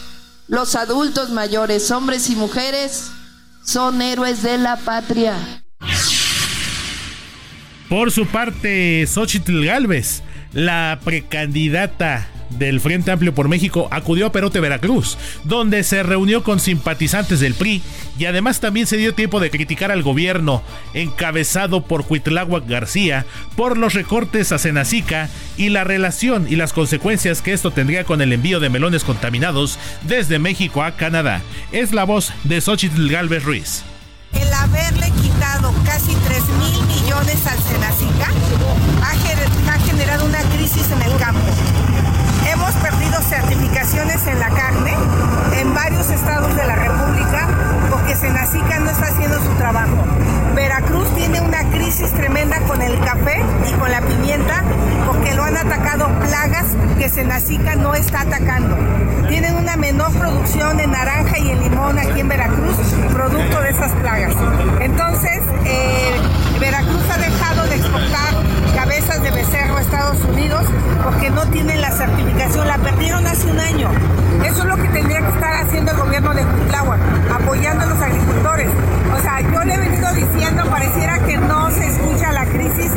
los adultos mayores, hombres y mujeres, son héroes de la patria. Por su parte, Xochitl Galvez, la precandidata del Frente Amplio por México acudió a Perote, Veracruz, donde se reunió con simpatizantes del PRI y además también se dio tiempo de criticar al gobierno encabezado por Cuitláhuac García por los recortes a Senacica y la relación y las consecuencias que esto tendría con el envío de melones contaminados desde México a Canadá. Es la voz de Xochitl Galvez Ruiz. El haberle quitado casi 3 mil millones al Senacica ha generado una crisis en el campo Certificaciones en la carne en varios estados de la República porque Senacica no está haciendo su trabajo. Veracruz tiene una crisis tremenda con el café y con la pimienta porque lo han atacado plagas que Senacica no está atacando. Tienen una menor producción en naranja y en limón aquí en Veracruz, producto de esas plagas. Entonces, eh, Veracruz ha dejado de exportar becerro a Estados Unidos porque no tienen la certificación, la perdieron hace un año. Eso es lo que tendría que estar haciendo el gobierno de Cuitláhuac, apoyando a los agricultores. O sea, yo le he venido diciendo, pareciera que no se escucha la crisis,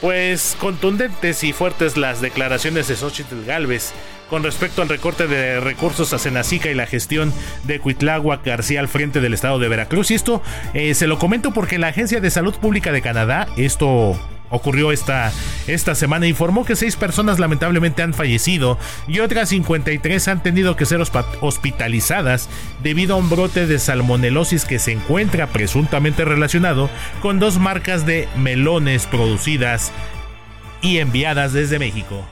Pues contundentes y fuertes las declaraciones de Xochitl Galvez con respecto al recorte de recursos a Senacica y la gestión de Cuitláhuac García al frente del estado de Veracruz. Y esto eh, se lo comento porque la Agencia de Salud Pública de Canadá, esto ocurrió esta, esta semana. Informó que seis personas lamentablemente han fallecido y otras 53 han tenido que ser hospitalizadas debido a un brote de salmonelosis que se encuentra presuntamente relacionado con dos marcas de melones producidas y enviadas desde México.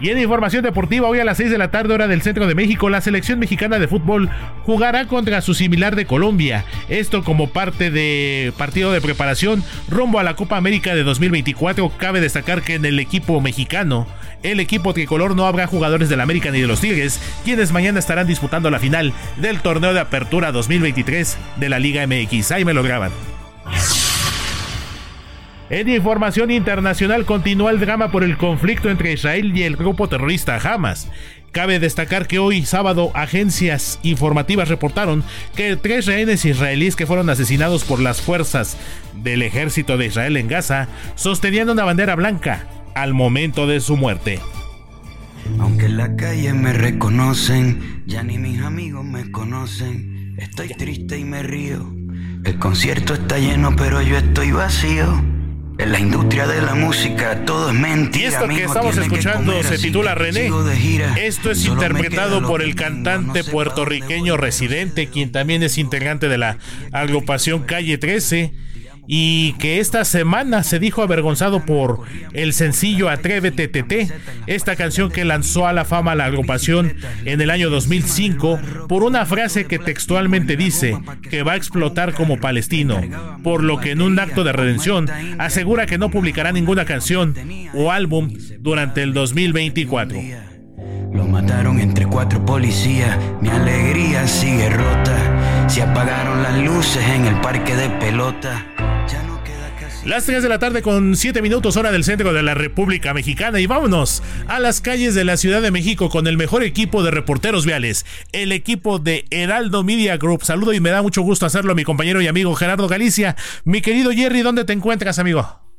Y en información deportiva, hoy a las 6 de la tarde hora del centro de México, la selección mexicana de fútbol jugará contra su similar de Colombia. Esto como parte de partido de preparación rumbo a la Copa América de 2024. Cabe destacar que en el equipo mexicano, el equipo tricolor no habrá jugadores del América ni de los Tigres, quienes mañana estarán disputando la final del torneo de apertura 2023 de la Liga MX. Ahí me lo graban. En información internacional continúa el drama por el conflicto entre Israel y el grupo terrorista Hamas. Cabe destacar que hoy sábado agencias informativas reportaron que tres rehenes israelíes que fueron asesinados por las fuerzas del ejército de Israel en Gaza sostenían una bandera blanca al momento de su muerte. Aunque en la calle me reconocen, ya ni mis amigos me conocen, estoy triste y me río. El concierto está lleno pero yo estoy vacío. En la industria de la música todo es mentira. Y esto que estamos escuchando se titula René. Esto es interpretado por el cantante puertorriqueño residente, quien también es integrante de la agrupación Calle 13 y que esta semana se dijo avergonzado por el sencillo Atrévete TT, esta canción que lanzó a la fama la agrupación en el año 2005 por una frase que textualmente dice que va a explotar como palestino, por lo que en un acto de redención asegura que no publicará ninguna canción o álbum durante el 2024. Lo mataron entre cuatro policías, mi alegría sigue rota. Se apagaron las luces en el parque de pelota. Las 3 de la tarde con 7 minutos hora del centro de la República Mexicana y vámonos a las calles de la Ciudad de México con el mejor equipo de reporteros viales, el equipo de Heraldo Media Group. Saludo y me da mucho gusto hacerlo a mi compañero y amigo Gerardo Galicia. Mi querido Jerry, ¿dónde te encuentras, amigo?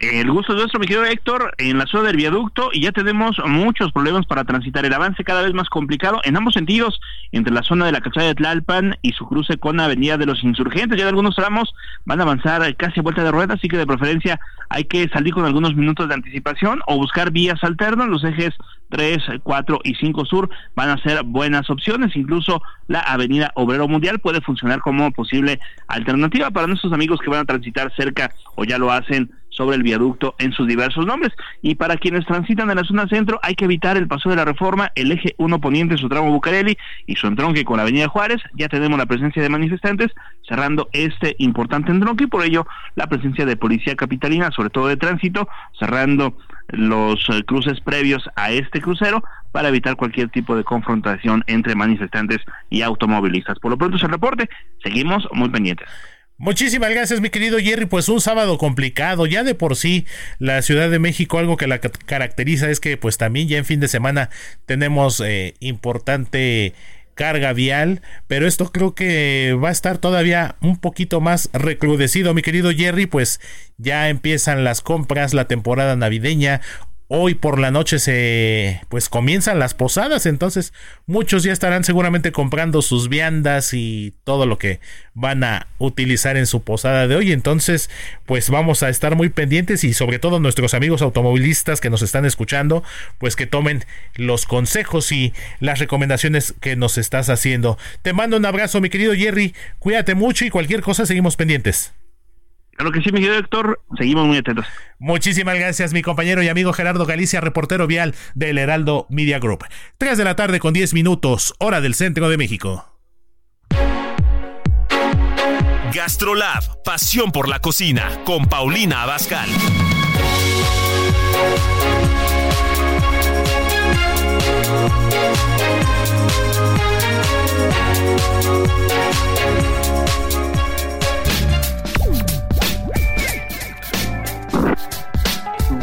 El gusto es nuestro, mi querido Héctor, en la zona del viaducto y ya tenemos muchos problemas para transitar. El avance cada vez más complicado en ambos sentidos, entre la zona de la calzada de Tlalpan y su cruce con la avenida de los insurgentes. Ya de algunos tramos van a avanzar casi a vuelta de rueda, así que de preferencia hay que salir con algunos minutos de anticipación o buscar vías alternas. Los ejes 3, 4 y 5 sur van a ser buenas opciones. Incluso la avenida Obrero Mundial puede funcionar como posible alternativa para nuestros amigos que van a transitar cerca o ya lo hacen sobre el viaducto en sus diversos nombres. Y para quienes transitan en la zona centro, hay que evitar el paso de la reforma, el eje 1 poniente, su tramo Bucareli y su entronque con la avenida Juárez. Ya tenemos la presencia de manifestantes cerrando este importante entronque y por ello la presencia de policía capitalina, sobre todo de tránsito, cerrando los eh, cruces previos a este crucero para evitar cualquier tipo de confrontación entre manifestantes y automovilistas. Por lo pronto es el reporte, seguimos muy pendientes. Muchísimas gracias, mi querido Jerry. Pues un sábado complicado. Ya de por sí, la Ciudad de México, algo que la caracteriza es que, pues también ya en fin de semana tenemos eh, importante carga vial, pero esto creo que va a estar todavía un poquito más recrudecido, mi querido Jerry, pues ya empiezan las compras, la temporada navideña, Hoy por la noche se pues comienzan las posadas, entonces muchos ya estarán seguramente comprando sus viandas y todo lo que van a utilizar en su posada de hoy. Entonces, pues vamos a estar muy pendientes y sobre todo nuestros amigos automovilistas que nos están escuchando, pues que tomen los consejos y las recomendaciones que nos estás haciendo. Te mando un abrazo, mi querido Jerry. Cuídate mucho y cualquier cosa seguimos pendientes. Claro que sí, mi querido Héctor, seguimos muy atentos. Muchísimas gracias, mi compañero y amigo Gerardo Galicia, reportero vial del Heraldo Media Group. 3 de la tarde con 10 minutos, hora del centro de México. Gastrolab, pasión por la cocina, con Paulina Abascal.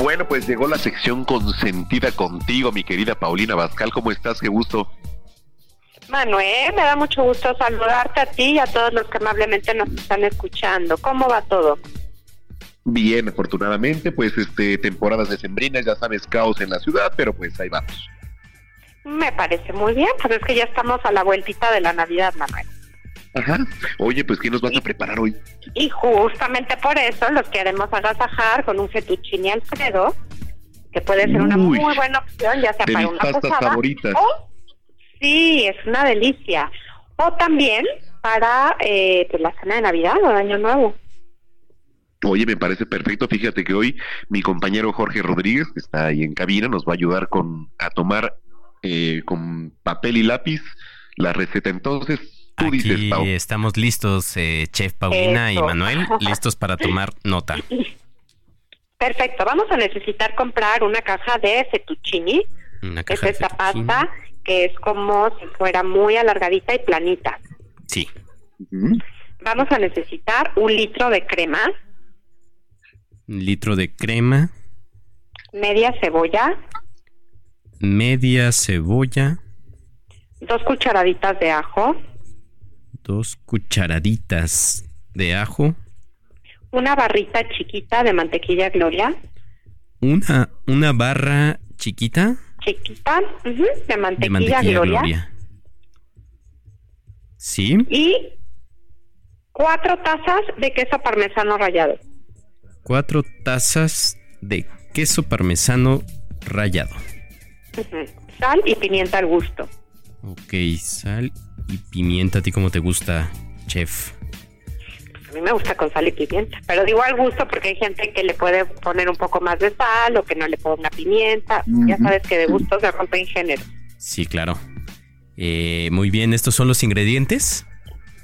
Bueno, pues llegó la sección consentida contigo, mi querida Paulina Bascal. ¿Cómo estás? Qué gusto. Manuel, me da mucho gusto saludarte a ti y a todos los que amablemente nos están escuchando. ¿Cómo va todo? Bien, afortunadamente, pues este temporadas decembrinas, ya sabes, caos en la ciudad, pero pues ahí vamos. Me parece muy bien, pues es que ya estamos a la vueltita de la Navidad, Manuel. Ajá. Oye, pues ¿qué nos vas a preparar hoy? Y justamente por eso los queremos agasajar con un fettuccine alfredo, que puede ser una muy buena opción, ya sea para una pastas favoritas. O, sí, es una delicia. O también para eh, pues la cena de Navidad o de Año Nuevo. Oye, me parece perfecto. Fíjate que hoy mi compañero Jorge Rodríguez, que está ahí en cabina, nos va a ayudar con a tomar eh, con papel y lápiz la receta. Entonces, Aquí estamos listos, eh, Chef Paulina y Manuel, listos para tomar nota. Perfecto, vamos a necesitar comprar una caja de fettuccini. Una es esta pasta que es como si fuera muy alargadita y planita. Sí. Vamos a necesitar un litro de crema. Un litro de crema. Media cebolla. Media cebolla. Dos cucharaditas de ajo dos cucharaditas de ajo. Una barrita chiquita de mantequilla Gloria. Una, una barra chiquita. Chiquita, de, mantequilla Gloria. Sí. Y cuatro tazas de queso parmesano rallado. Cuatro tazas de queso parmesano rallado. Sal y pimienta al gusto. Ok, sal y pimienta. ¿A ti cómo te gusta, chef? A mí me gusta con sal y pimienta, pero digo al gusto porque hay gente que le puede poner un poco más de sal o que no le ponga pimienta. Ya sabes que de gusto se en género. Sí, claro. Eh, muy bien, ¿estos son los ingredientes?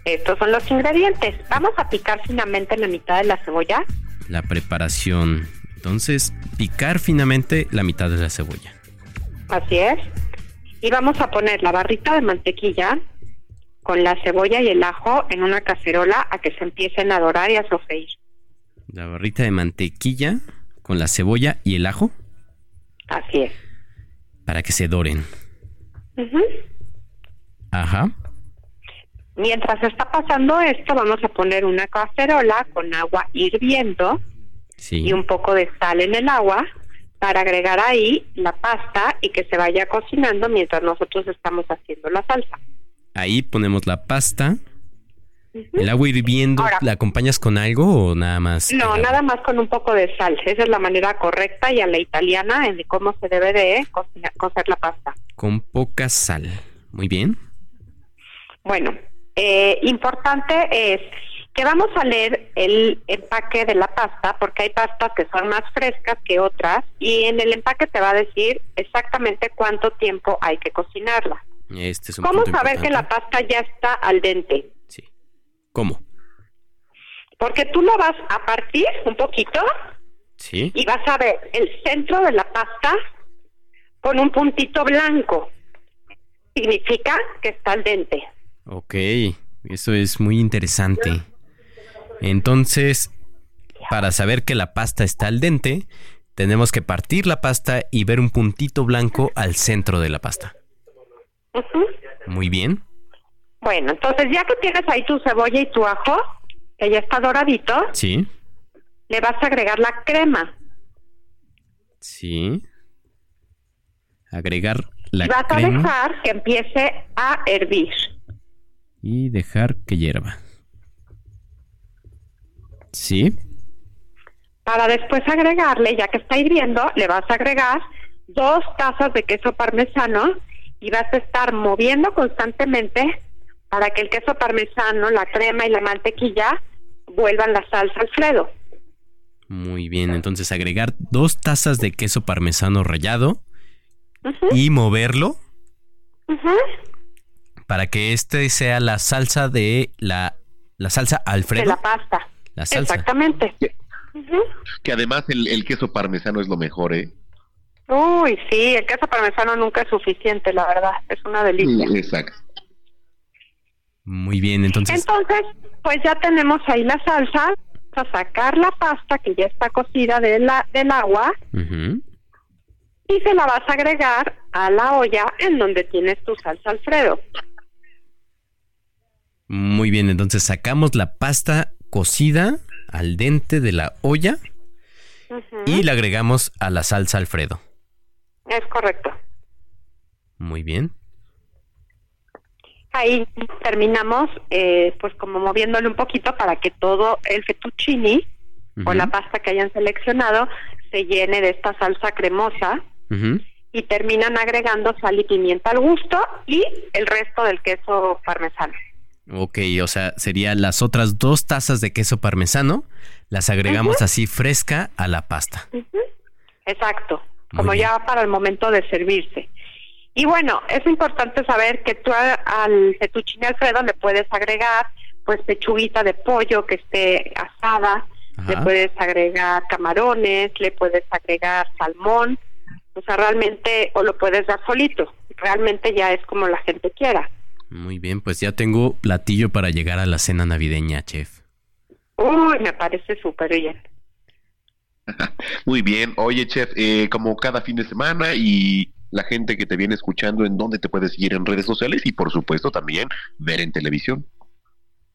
Estos son los ingredientes. Vamos a picar finamente la mitad de la cebolla. La preparación. Entonces, picar finamente la mitad de la cebolla. Así es y vamos a poner la barrita de mantequilla con la cebolla y el ajo en una cacerola a que se empiecen a dorar y a sofreír. La barrita de mantequilla con la cebolla y el ajo. Así es. Para que se doren. Ajá. Mientras está pasando esto, vamos a poner una cacerola con agua hirviendo y un poco de sal en el agua para agregar ahí la pasta y que se vaya cocinando mientras nosotros estamos haciendo la salsa. Ahí ponemos la pasta. El agua hirviendo, ¿la acompañas con algo o nada más? No, nada más con un poco de sal. Esa es la manera correcta y a la italiana en cómo se debe de cocer la pasta. Con poca sal. Muy bien. Bueno, eh, importante es que vamos a leer el empaque de la pasta porque hay pastas que son más frescas que otras y en el empaque te va a decir exactamente cuánto tiempo hay que cocinarla. Este es un ¿Cómo saber que la pasta ya está al dente? Sí. ¿Cómo? Porque tú lo vas a partir un poquito sí. y vas a ver el centro de la pasta con un puntito blanco. Significa que está al dente. Ok, eso es muy interesante. Entonces, para saber que la pasta está al dente, tenemos que partir la pasta y ver un puntito blanco al centro de la pasta. Muy bien. Bueno, entonces ya que tienes ahí tu cebolla y tu ajo, que ya está doradito, Sí, le vas a agregar la crema. sí. Agregar la y vas a crema dejar que empiece a hervir. y dejar que hierva. Sí, Para después agregarle, ya que está hirviendo, le vas a agregar dos tazas de queso parmesano y vas a estar moviendo constantemente para que el queso parmesano, la crema y la mantequilla vuelvan la salsa Alfredo. muy bien. Entonces agregar dos tazas de queso parmesano rallado y moverlo para que este sea la salsa de la, la salsa De Alfredo. la pasta. La salsa. Exactamente. Que además el, el queso parmesano es lo mejor, ¿eh? Uy, sí, el queso parmesano nunca es suficiente, la verdad. Es una delicia. Exacto. Muy bien, entonces Entonces, pues ya tenemos ahí la salsa. Vamos a sacar la pasta que ya está cocida de la, del agua y se la vas a agregar a la olla en donde tienes tu salsa Alfredo. muy bien, entonces sacamos la pasta cocida al dente de la olla y la agregamos a la salsa Alfredo. Es correcto. Muy bien. Ahí terminamos, eh, pues como moviéndole un poquito para que todo el fettuccini o la pasta que hayan seleccionado se llene de esta salsa cremosa y terminan agregando sal y pimienta al gusto y el resto del queso parmesano. Ok, o sea, sería las otras dos tazas de queso parmesano, las agregamos así fresca a la pasta. Exacto, Muy como bien. ya para el momento de servirse. Y bueno, es importante saber que tú al fettuccine Alfredo le puedes agregar pues pechuguita de pollo que esté asada, le puedes agregar camarones, le puedes agregar salmón, o sea, realmente, o lo puedes dar solito, realmente ya es como la gente quiera. Muy bien, pues ya tengo platillo para llegar a la cena navideña, chef. Uy, me parece súper bien. (laughs) Muy bien. Oye, chef, eh, como cada fin de semana y la gente que te viene escuchando, ¿en dónde te puedes seguir en redes sociales? Y por supuesto también ver en televisión.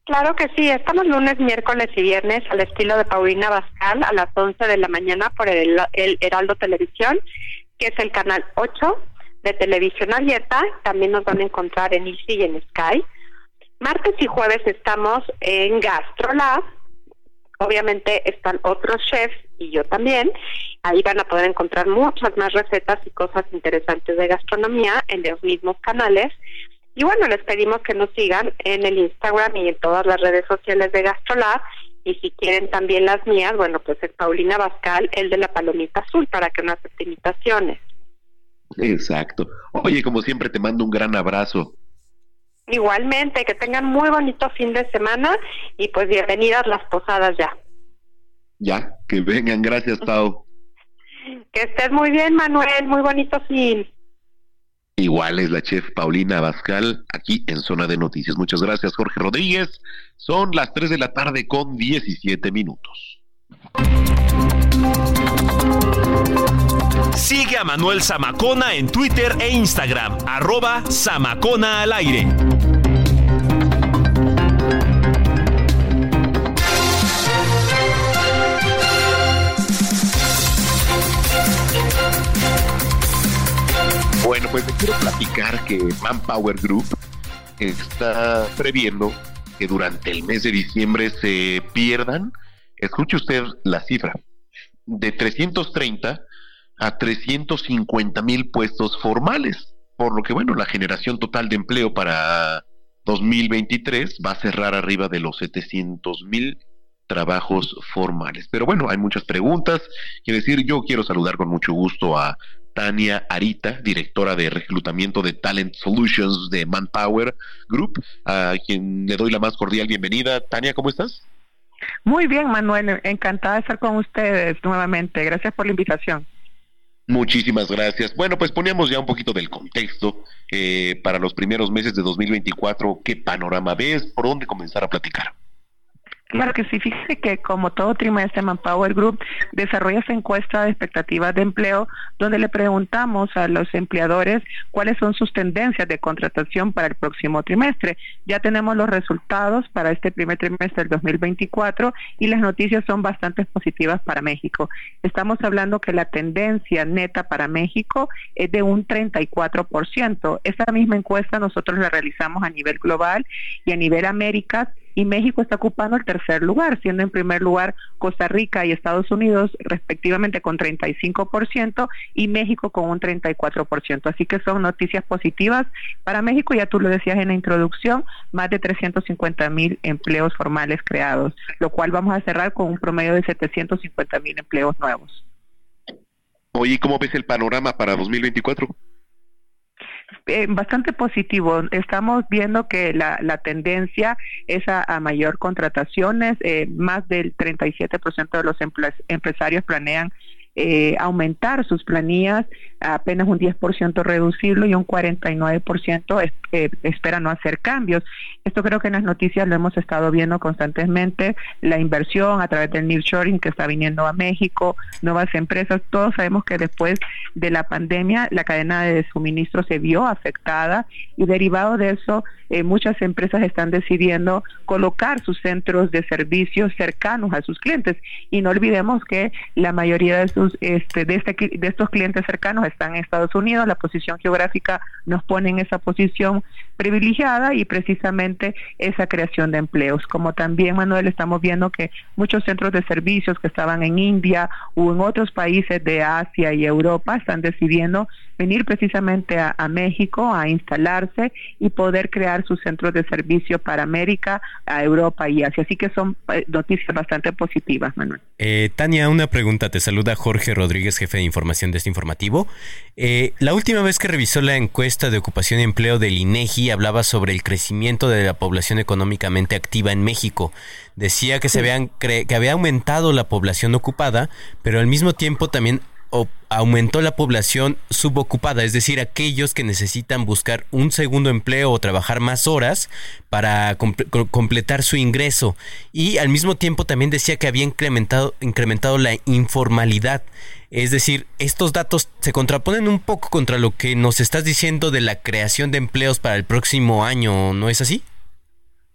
Claro que sí, estamos lunes, miércoles y viernes al estilo de Paulina Bascal a las 11 de la mañana por el, el Heraldo Televisión, que es el canal 8 de televisión abierta. También nos van a encontrar en Easy y en Sky. Martes y jueves estamos en GastroLab. Obviamente están otros chefs y yo también. Ahí van a poder encontrar muchas más recetas y cosas interesantes de gastronomía en los mismos canales. Y bueno, les pedimos que nos sigan en el Instagram y en todas las redes sociales de GastroLab. Y si quieren también las mías, bueno, pues es Paulina Bascal, el de la palomita azul, para que no acepten imitaciones. Exacto. Oye, como siempre, te mando un gran abrazo. Igualmente, que tengan muy bonito fin de semana y pues bienvenidas las posadas ya. Ya, que vengan. Gracias, Pau. (laughs) Que estés muy bien, Manuel, muy bonito fin. Igual es la chef Paulina Bascal aquí en Zona de Noticias. Muchas gracias, Jorge Rodríguez. Son las 3 de la tarde con 17 minutos. Sigue a Manuel Zamacona en Twitter e Instagram, arroba Zamacona al aire. Bueno, pues les quiero platicar que Manpower Group está previendo que durante el mes de diciembre se pierdan, escuche usted la cifra, de 330 a 350 mil puestos formales, por lo que bueno, la generación total de empleo para 2023 va a cerrar arriba de los 700 mil trabajos formales. Pero bueno, hay muchas preguntas. Quiero decir, yo quiero saludar con mucho gusto a Tania Arita, directora de reclutamiento de Talent Solutions de Manpower Group, a quien le doy la más cordial bienvenida. Tania, ¿cómo estás? Muy bien, Manuel. Encantada de estar con ustedes nuevamente. Gracias por la invitación. Muchísimas gracias. Bueno, pues poníamos ya un poquito del contexto eh, para los primeros meses de 2024. ¿Qué panorama ves? ¿Por dónde comenzar a platicar? Claro que sí, fíjese que como todo trimestre Manpower Group desarrolla esa encuesta de expectativas de empleo donde le preguntamos a los empleadores cuáles son sus tendencias de contratación para el próximo trimestre. Ya tenemos los resultados para este primer trimestre del 2024 y las noticias son bastante positivas para México. Estamos hablando que la tendencia neta para México es de un 34%. Esta misma encuesta nosotros la realizamos a nivel global y a nivel América y México está ocupando el tercer lugar, siendo en primer lugar Costa Rica y Estados Unidos respectivamente con 35% y México con un 34%. Así que son noticias positivas para México, ya tú lo decías en la introducción, más de 350 mil empleos formales creados, lo cual vamos a cerrar con un promedio de 750 mil empleos nuevos. Oye, ¿cómo ves el panorama para 2024? Eh, bastante positivo. Estamos viendo que la, la tendencia es a, mayor contrataciones. Eh, más del 37% de los empresarios planean eh, aumentar sus planillas, apenas un 10% reducirlo y un 49% eh, espera no hacer cambios. Esto creo que en las noticias lo hemos estado viendo constantemente, la inversión a través del nearshoring que está viniendo a México, nuevas empresas, todos sabemos que después de la pandemia la cadena de suministro se vio afectada y derivado de eso eh, muchas empresas están decidiendo colocar sus centros de servicios cercanos a sus clientes y no olvidemos que la mayoría de sus este, de, este, de estos clientes cercanos están en Estados Unidos, la posición geográfica nos pone en esa posición privilegiada y precisamente esa creación de empleos. Como también, Manuel, estamos viendo que muchos centros de servicios que estaban en India o en otros países de Asia y Europa están decidiendo venir precisamente a, México a instalarse y poder crear sus centros de servicio para América, a Europa y Asia. Así que son eh, noticias bastante positivas, Manuel. Eh, Tania, una pregunta. Te saluda Jorge Rodríguez, jefe de información de este informativo. Eh, la última vez que revisó la encuesta de ocupación y empleo del INEGI hablaba sobre el crecimiento de la población económicamente activa en México. Decía que se habían que había aumentado la población ocupada, pero al mismo tiempo también aumentó la población subocupada, es decir, aquellos que necesitan buscar un segundo empleo o trabajar más horas para completar su ingreso. Y al mismo tiempo también decía que había incrementado, incrementado la informalidad. Es decir, estos datos se contraponen un poco contra lo que nos estás diciendo de la creación de empleos para el próximo año, ¿no es así?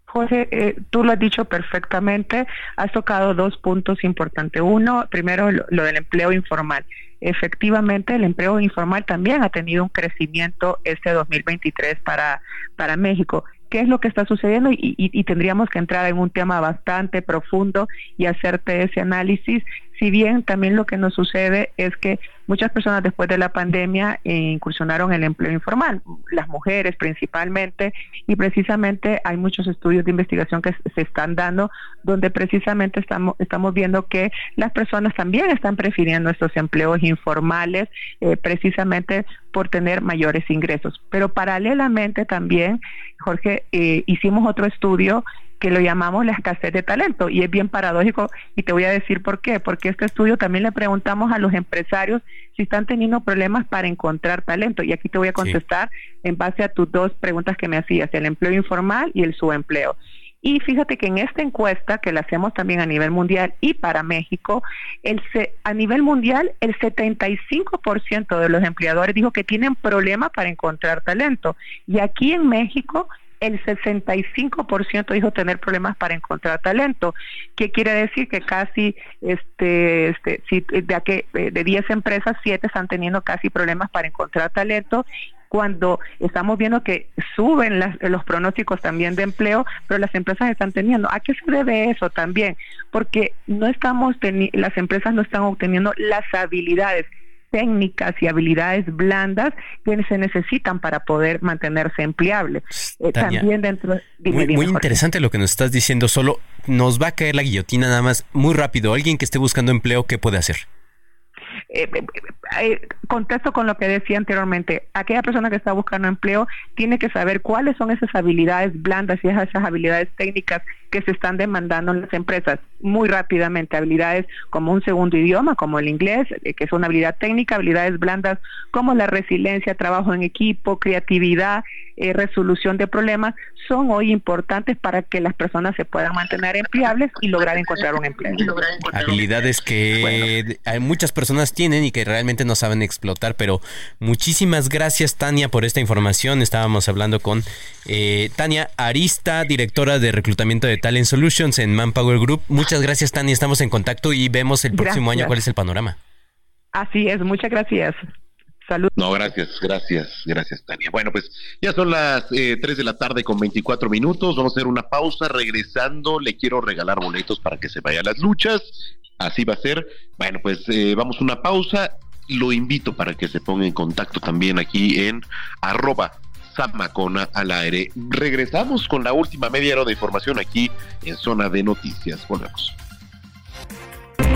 Jorge, eh, tú lo has dicho perfectamente, has tocado dos puntos importantes. Uno, primero lo, del empleo informal. Efectivamente, el empleo informal también ha tenido un crecimiento este 2023 para, para México qué es lo que está sucediendo y, tendríamos que entrar en un tema bastante profundo y hacerte ese análisis. Si bien también lo que nos sucede es que muchas personas después de la pandemia eh, incursionaron en el empleo informal, las mujeres principalmente, y precisamente hay muchos estudios de investigación que se están dando donde precisamente estamos, estamos viendo que las personas también están prefiriendo estos empleos informales eh, precisamente por tener mayores ingresos. Pero paralelamente también, Jorge, eh, hicimos otro estudio que lo llamamos la escasez de talento y es bien paradójico y te voy a decir por qué, porque este estudio también le preguntamos a los empresarios si están teniendo problemas para encontrar talento y aquí te voy a contestar en base a tus dos preguntas que me hacías, el empleo informal y el subempleo. Y fíjate que en esta encuesta, que la hacemos también a nivel mundial y para México, el a nivel mundial el 75% de los empleadores dijo que tienen problemas para encontrar talento. Y aquí en México el 65% dijo tener problemas para encontrar talento. ¿Qué quiere decir? Que casi, este, este, de, que, de 10 empresas, 7 están teniendo casi problemas para encontrar talento cuando estamos viendo que suben los pronósticos también de empleo, pero las empresas están teniendo. ¿A qué se debe eso también? Porque no estamos las empresas no están obteniendo las habilidades técnicas y habilidades blandas que se necesitan para poder mantenerse empleable. Eh, también dentro muy, muy interesante lo que nos estás diciendo, solo nos va a caer la guillotina nada más muy rápido. Alguien que esté buscando empleo, ¿qué puede hacer? Eh, eh, eh, contesto con lo que decía anteriormente, aquella persona que está buscando empleo tiene que saber cuáles son esas habilidades blandas y esas habilidades técnicas que se están demandando en las empresas. Muy rápidamente, habilidades como un segundo idioma, como el inglés, que es una habilidad técnica, habilidades blandas como la resiliencia, trabajo en equipo, creatividad, eh, resolución de problemas son hoy importantes para que las personas se puedan mantener empleables y lograr encontrar un empleo. Habilidades que hay muchas personas tienen y que realmente no saben explotar, pero muchísimas gracias Tania por esta información. Estábamos hablando con eh, Tania Arista, directora de reclutamiento de Talent Solutions en Manpower Group. Muchas gracias Tania, estamos en contacto y vemos el próximo año cuál es el panorama. Así es, muchas gracias. Salud. No, gracias, gracias, gracias, Tania. Bueno, pues ya son las eh, 3 de la tarde con 24 minutos. Vamos a hacer una pausa. Regresando, le quiero regalar boletos para que se vaya a las luchas. Así va a ser. Bueno, pues eh, vamos a una pausa. Lo invito para que se ponga en contacto también aquí en arroba Samacona al aire. Regresamos con la última media hora de información aquí en Zona de Noticias. Volvemos.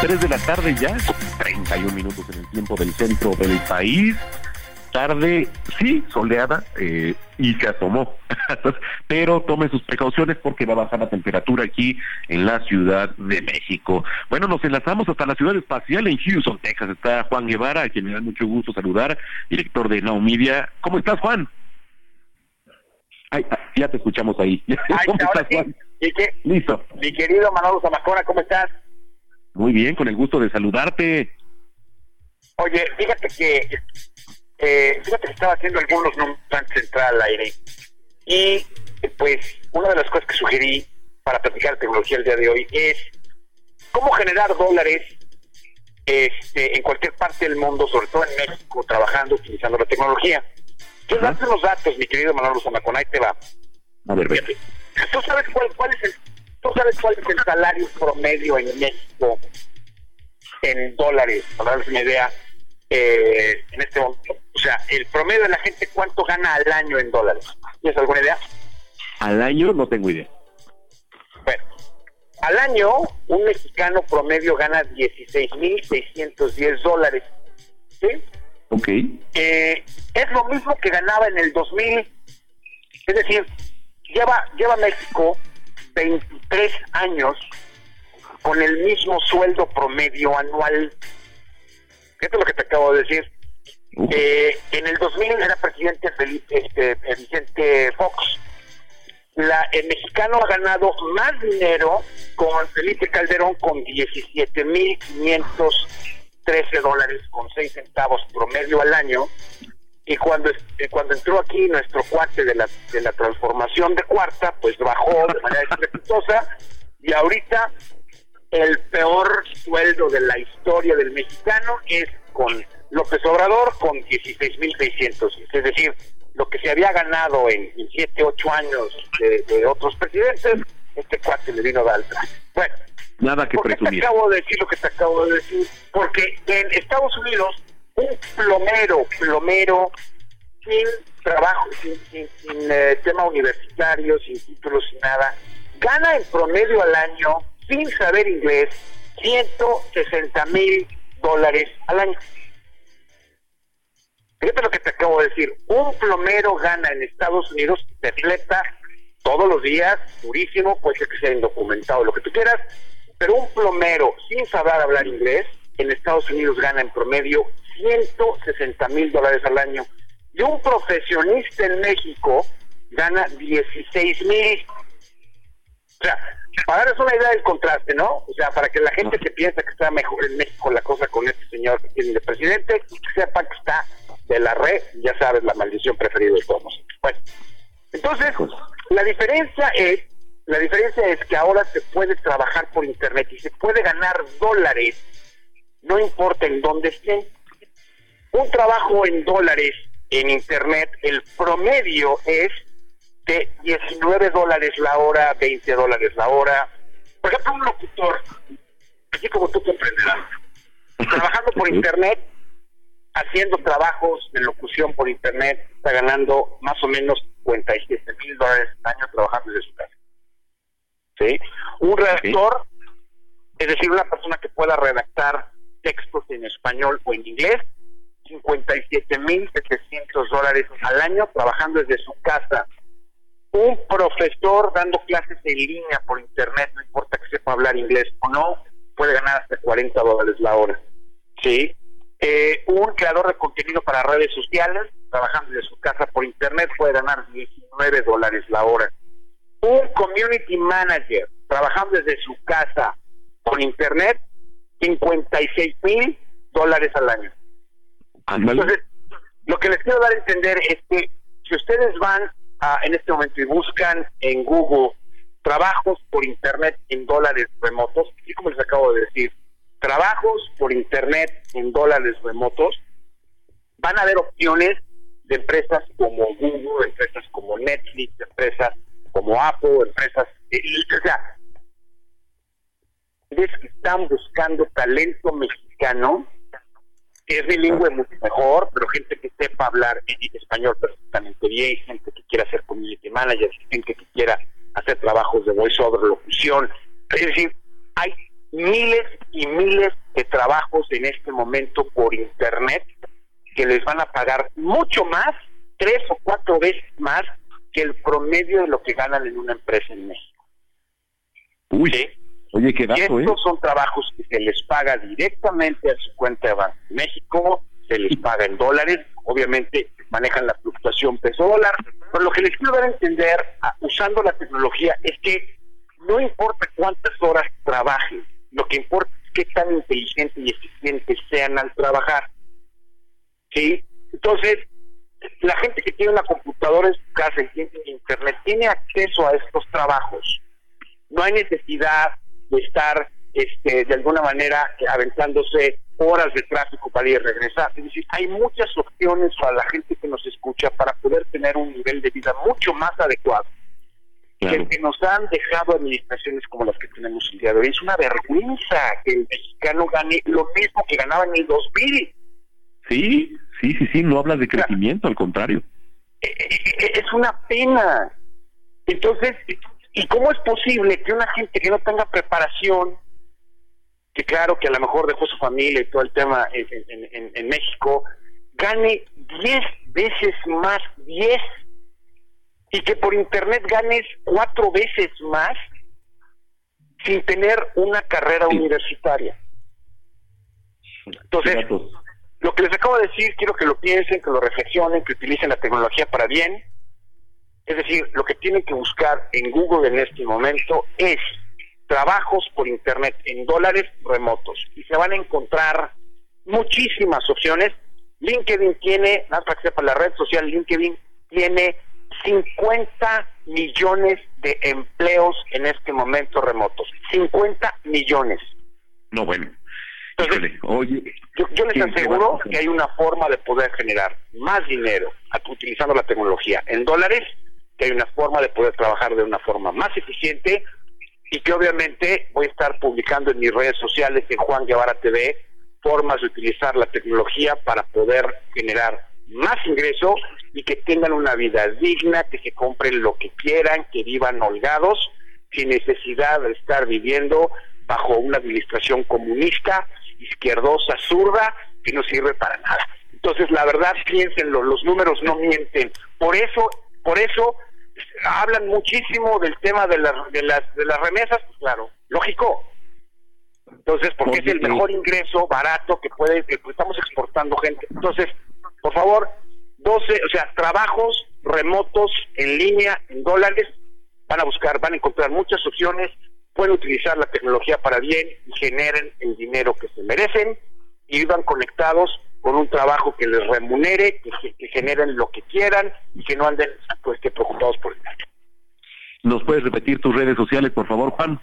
3 de la tarde ya, 31 minutos en el tiempo del centro del país. Tarde, sí, soleada, eh, y se asomó. (laughs) Pero tome sus precauciones porque va a bajar la temperatura aquí en la Ciudad de México. Bueno, nos enlazamos hasta la ciudad espacial en Houston, Texas. Está Juan Guevara, a quien me da mucho gusto saludar, director de Now Media. ¿Cómo estás, Juan? Ay, ah, ya te escuchamos ahí. (laughs) ¿Cómo estás, Juan? ¿Y qué? Listo. Mi querido Manolo Zamacona, ¿cómo estás? Muy bien, con el gusto de saludarte. Oye, fíjate que eh, fíjate que estaba haciendo algunos números antes de entrar al aire y pues una de las cosas que sugerí para platicar tecnología el día de hoy es cómo generar dólares este, en cualquier parte del mundo, sobre todo en México, trabajando, utilizando la tecnología. Yo darte los datos, mi querido Manolo Zamacona, ahí te va. A ver, ¿Tú sabes cuál, cuál es el ¿Tú sabes cuál es el salario promedio en México en dólares? Para darles una idea, eh, en este momento. O sea, el promedio de la gente, ¿cuánto gana al año en dólares? ¿Tienes alguna idea? Al año no tengo idea. Bueno, al año un mexicano promedio gana 16.610 dólares. ¿Sí? Ok. Eh, es lo mismo que ganaba en el 2000. Es decir, lleva, lleva México 23 años con el mismo sueldo promedio anual. Fíjate lo que te acabo de decir. Eh, en el 2000 era presidente Felipe, este, Vicente Fox. La, el mexicano ha ganado más dinero con Felipe Calderón con 17.513 dólares con 6 centavos promedio al año y cuando eh, cuando entró aquí nuestro cuate de la de la transformación de cuarta pues bajó de manera estrepitosa y ahorita el peor sueldo de la historia del mexicano es con López Obrador con 16.600 es decir lo que se había ganado en 7, 8 años de, otros presidentes este cuate le vino de alta bueno nada que ¿por qué te acabo de decir lo que te acabo de decir? porque en Estados Unidos un plomero, plomero, sin trabajo, sin, eh, tema universitario, sin títulos, sin nada, gana en promedio al año, sin saber inglés, 160 mil dólares al año. Fíjate lo que te acabo de decir. Un plomero gana en Estados Unidos, de fleta, todos los días, durísimo, puede ser que sea indocumentado, lo que tú quieras, pero un plomero sin saber hablar inglés, en Estados Unidos gana en promedio 160 mil dólares al año. Y un profesionista en México gana 16 mil. O sea, para darles una idea del contraste, ¿no? O sea, para que la gente que piensa que está mejor en México la cosa con este señor que tiene de presidente, sepa que está de la red, ya sabes, la maldición preferida de todos. Bueno, entonces, la diferencia es, la diferencia es que ahora se puede trabajar por internet y se puede ganar dólares, no importa en dónde estén. Un trabajo en dólares en Internet, el promedio es de 19 dólares la hora, 20 dólares la hora. Por ejemplo, un locutor, así como tú comprenderás, trabajando por internet, haciendo trabajos de locución por internet, está ganando más o menos 57 mil dólares al año trabajando desde su casa. ¿Sí? Un redactor, es decir, una persona que pueda redactar textos en español o en inglés, 57 mil 700 dólares al año trabajando desde su casa. Un profesor dando clases en línea por internet, no importa que sepa hablar inglés o no, puede ganar hasta 40 dólares la hora. ¿Sí? Eh, un creador de contenido para redes sociales, trabajando desde su casa por internet, puede ganar 19 dólares la hora. Un community manager, trabajando desde su casa por internet, 56 mil dólares al año. Entonces, lo que les quiero dar a entender es que si ustedes van a, en este momento y buscan en Google trabajos por internet en dólares remotos, así como les acabo de decir, trabajos por internet en dólares remotos, van a haber opciones de empresas como Google, empresas como Netflix, empresas como Apple, empresas, eh, o sea, es que están buscando talento mexicano que es bilingüe mucho mejor, pero gente que sepa hablar español perfectamente bien, gente que quiera ser community manager, gente que quiera hacer trabajos de voiceover, locución. Es decir, hay miles y miles de trabajos en este momento por internet que les van a pagar mucho más, tres o cuatro veces más que el promedio de lo que ganan en una empresa en México. Uy, oye, qué dato, y estos son trabajos que se les paga directamente a su cuenta de Banco de México, se les paga en dólares, obviamente manejan la fluctuación peso-dólar, pero lo que les quiero dar a entender usando la tecnología es que no importa cuántas horas trabajen, lo que importa es qué tan inteligentes y eficientes sean al trabajar. ¿Sí? Entonces, la gente que tiene una computadora en su casa y tiene internet tiene acceso a estos trabajos. No hay necesidad de estar este, de alguna manera aventándose horas de tráfico para ir y regresar. Es decir, hay muchas opciones para la gente que nos escucha para poder tener un nivel de vida mucho más adecuado que, nos han dejado administraciones como las que tenemos el día de hoy. Es una vergüenza que el mexicano gane lo mismo que ganaba en el 2000. Sí, sí, sí, sí, no hablas de crecimiento, al contrario. Eh, eh, eh, es una pena. Entonces, ¿y cómo es posible que una gente que no tenga preparación, que claro que a lo mejor dejó su familia y todo el tema en, en México, gane 10 veces más, 10 y que por internet ganes cuatro veces más sin tener una carrera universitaria. Entonces, lo que les acabo de decir, quiero que lo piensen, que lo reflexionen, que utilicen la tecnología para bien. Es decir, lo que tienen que buscar en Google en este momento es trabajos por internet en dólares remotos y se van a encontrar muchísimas opciones. LinkedIn tiene, nada para que sepa, la red social LinkedIn tiene 50 millones de empleos en este momento remotos. 50 millones. No, bueno. oye, yo, les aseguro que hay una forma de poder generar más dinero utilizando la tecnología en dólares, que hay una forma de poder trabajar de una forma más eficiente y que obviamente voy a estar publicando en mis redes sociales en Juan Guevara TV formas de utilizar la tecnología para poder generar más ingreso y que tengan una vida digna, que se compren lo que quieran, que vivan holgados, sin necesidad de estar viviendo bajo una administración comunista, izquierdosa, zurda, que no sirve para nada. Entonces, la verdad, piénsenlo, los números no mienten. Por eso, por eso hablan muchísimo del tema de, las de, las, de las remesas, pues claro, lógico. Entonces, porque es el mejor ingreso barato que puede, que estamos exportando gente. Entonces, por favor, 12, o sea, trabajos remotos en línea, en dólares, van a buscar, van a encontrar muchas opciones, pueden utilizar la tecnología para bien y generen el dinero que se merecen y vivan conectados con un trabajo que les remunere, que, generen lo que quieran y que no anden pues, que preocupados por el ¿Nos puedes repetir tus redes sociales, por favor, Juan?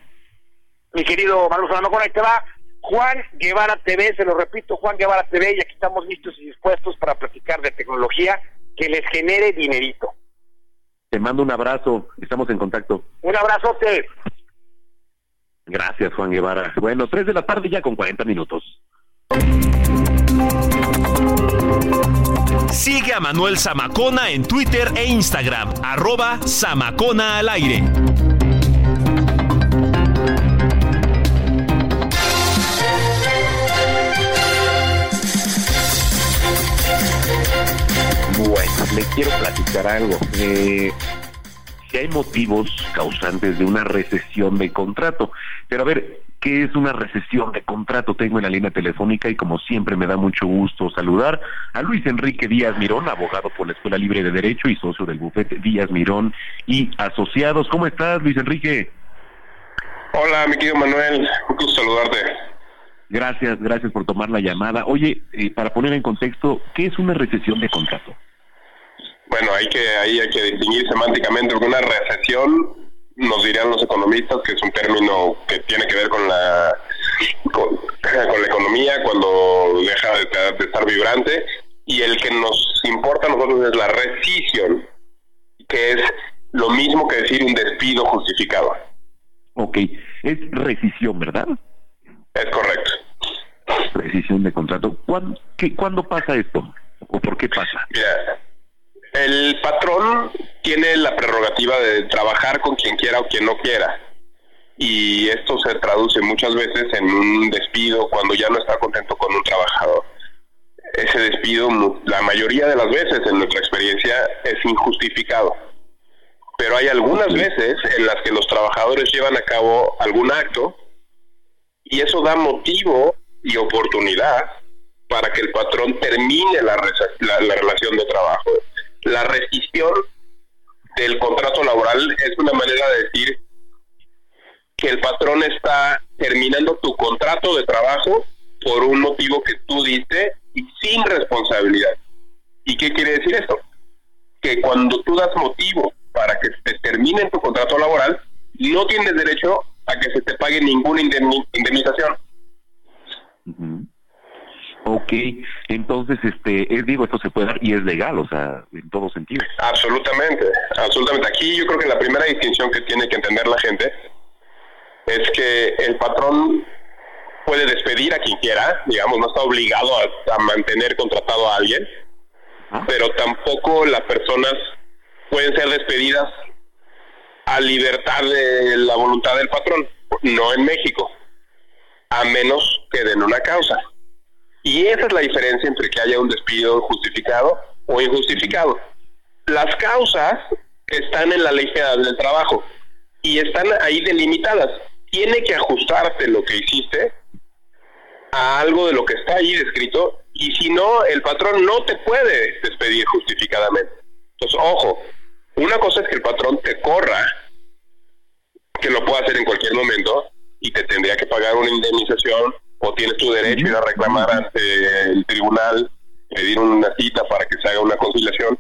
Mi querido Manuel Fernando, ahí te va. Juan Guevara TV, se lo repito, Juan Guevara TV, y aquí estamos listos y dispuestos para platicar de tecnología que les genere dinerito. Te mando un abrazo, estamos en contacto. Un abrazote. Gracias, Juan Guevara. Bueno, 3 de la tarde ya con 40 minutos. Sigue a Manuel Zamacona en Twitter e Instagram, arroba Zamacona al aire. Bueno, le quiero platicar algo. Eh, si hay motivos causantes de una recesión de contrato. Pero a ver, ¿qué es una recesión de contrato? Tengo en la línea telefónica y como siempre me da mucho gusto saludar a Luis Enrique Díaz Mirón, abogado por la Escuela Libre de Derecho y socio del bufete Díaz Mirón y Asociados. ¿Cómo estás, Luis Enrique? Hola, mi querido Manuel, un gusto saludarte. Gracias, gracias por tomar la llamada. Oye, eh, para poner en contexto, ¿qué es una recesión de contrato? Bueno, hay que, ahí hay que distinguir semánticamente, porque una recesión, nos dirían los economistas, que es un término que tiene que ver con la con, (laughs) la economía cuando deja de, estar vibrante, y el que nos importa a nosotros es la rescisión, que es lo mismo que decir un despido justificado. Ok, es rescisión, ¿verdad? Es correcto. Rescisión de contrato. ¿Cuándo, qué, ¿Cuándo pasa esto? ¿O por qué pasa? Mira, el patrón tiene la prerrogativa de trabajar con quien quiera o quien no quiera. Y esto se traduce muchas veces en un despido cuando ya no está contento con un trabajador. Ese despido, la mayoría de las veces en nuestra experiencia, es injustificado. Pero hay algunas veces en las que los trabajadores llevan a cabo algún acto y eso da motivo y oportunidad para que el patrón termine la, la relación de trabajo la rescisión del contrato laboral es una manera de decir que el patrón está terminando tu contrato de trabajo por un motivo que tú diste y sin responsabilidad. ¿Y qué quiere decir esto? Que cuando tú das motivo para que se termine tu contrato laboral, no tienes derecho a que se te pague ninguna indemnización. Ok, entonces, este, es, digo, esto se puede dar y es legal, o sea, en todo sentido. Absolutamente, absolutamente. Aquí yo creo que la primera distinción que tiene que entender la gente es que el patrón puede despedir a quien quiera, digamos, no está obligado a, mantener contratado a alguien, ah. pero tampoco las personas pueden ser despedidas a libertad de la voluntad del patrón, no en México, a menos que den una causa. Y esa es la diferencia entre que haya un despido justificado o injustificado. Las causas están en la ley general del trabajo y están ahí delimitadas. Tiene que ajustarte lo que hiciste a algo de lo que está ahí descrito y si no, el patrón no te puede despedir justificadamente. Entonces, ojo, una cosa es que el patrón te corra, que lo puede hacer en cualquier momento y te tendría que pagar una indemnización o tienes tu derecho a ir a reclamar ante el tribunal, pedir una cita para que se haga una conciliación.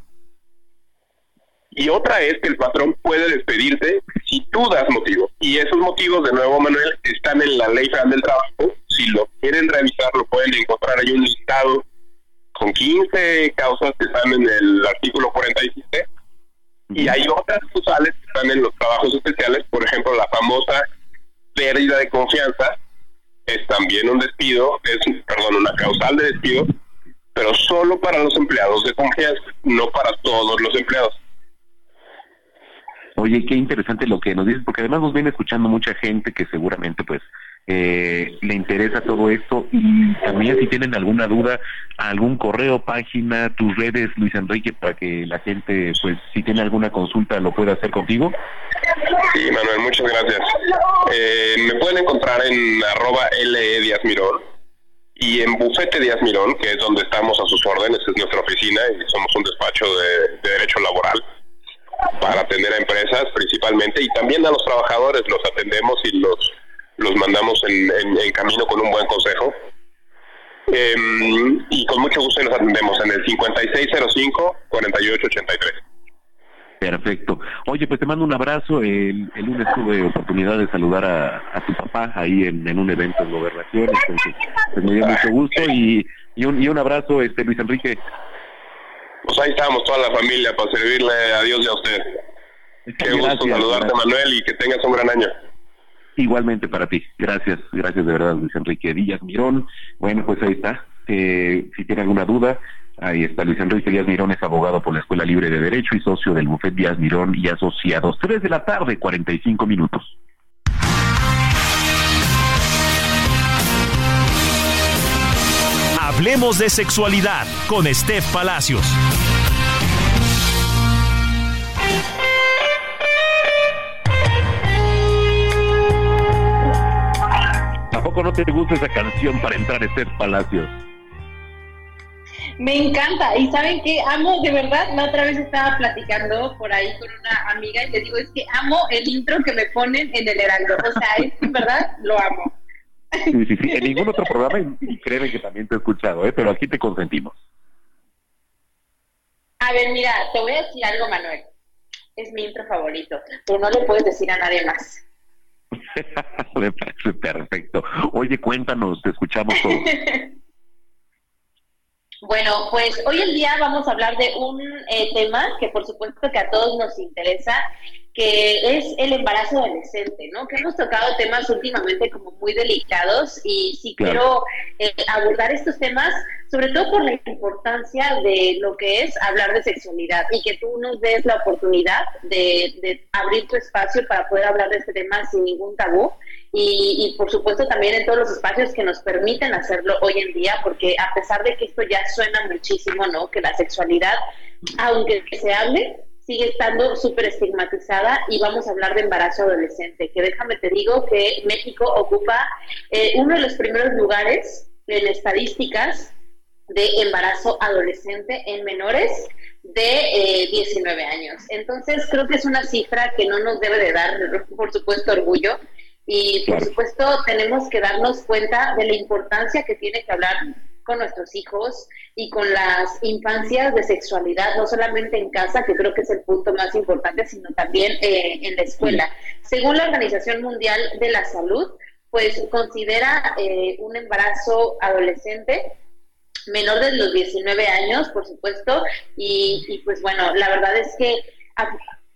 Y otra es que el patrón puede despedirte si tú das motivo. Y esos motivos, de nuevo, Manuel, están en la Ley Federal del Trabajo. Si lo quieren revisar, lo pueden encontrar. Hay un listado con 15 causas que están en el artículo 47. Y hay otras causales que están en los trabajos especiales, por ejemplo, la famosa pérdida de confianza, es también un despido, es, perdón, una causal de despido, pero solo para los empleados de confianza, no para todos los empleados. Oye, qué interesante lo que nos dices, porque además nos viene escuchando mucha gente que seguramente pues eh, le interesa todo esto y también si tienen alguna duda, algún correo, página, tus redes, Luis Enrique, para que la gente pues si tiene alguna consulta lo pueda hacer contigo. Sí, Manuel, muchas gracias. Eh, me pueden encontrar en arroba LE Díaz y en Bufete Díaz Mirón, que es donde estamos a sus órdenes, es nuestra oficina y somos un despacho de, de derecho laboral para atender a empresas principalmente y también a los trabajadores los atendemos y los los mandamos en, en, camino con un buen consejo. Em, y con mucho gusto los atendemos en el 5605-4883. Perfecto. Oye, pues te mando un abrazo. El, lunes tuve oportunidad de saludar a, tu papá ahí en, un evento en Gobernación, entonces pues me dio mucho gusto y, y, un, y un abrazo, este Luis Enrique. Pues ahí estamos, toda la familia, para servirle a Dios y a usted. Qué gusto saludarte, Manuel, y que tengas un gran año. Igualmente para ti. Gracias, gracias de verdad, Luis Enrique Díaz Mirón. Bueno, pues ahí está. Eh, si tiene alguna duda, ahí está. Luis Enrique Díaz Mirón es abogado por la Escuela Libre de Derecho y socio del Bufet Díaz Mirón y Asociados. Tres de la tarde, 45 minutos. Hablemos de sexualidad con Steph Palacios. ¿A no te gusta esa canción para entrar, Steph Palacios? Me encanta. Y saben que amo, de verdad, la otra vez estaba platicando por ahí con una amiga y le digo, es que amo el intro que me ponen en el Heraldo. O sea, es verdad, lo amo. Sí, sí, sí. En ningún otro programa, y créeme que también te he escuchado, ¿eh? pero aquí te consentimos. A ver, mira, te voy a decir algo, Manuel. Es mi intro favorito, pero no le puedes decir a nadie más. (laughs) Me parece perfecto. Oye, cuéntanos, te escuchamos todos. (laughs) Bueno, pues hoy en día vamos a hablar de un eh, tema que por supuesto que a todos nos interesa, que es el embarazo adolescente, ¿no? Que hemos tocado temas últimamente como muy delicados y sí quiero eh, abordar estos temas, sobre todo por la importancia de lo que es hablar de sexualidad y que tú nos des la oportunidad de, de abrir tu espacio para poder hablar de este tema sin ningún tabú y, por supuesto también en todos los espacios que nos permiten hacerlo hoy en día, porque a pesar de que esto ya suena muchísimo, ¿no? Que la sexualidad, aunque se hable, sigue estando súper estigmatizada y vamos a hablar de embarazo adolescente, que déjame te digo que México ocupa eh, uno de los primeros lugares en estadísticas de embarazo adolescente en menores de 19 eh, años. Entonces creo que es una cifra que no nos debe de dar, por supuesto, orgullo, y por supuesto tenemos que darnos cuenta de la importancia que tiene que hablar con nuestros hijos y con las infancias de sexualidad, no solamente en casa, que creo que es el punto más importante, sino también eh, en la escuela. Según la Organización Mundial de la Salud, pues considera eh, un embarazo adolescente menor de los 19 años, por supuesto, y, pues bueno, la verdad es que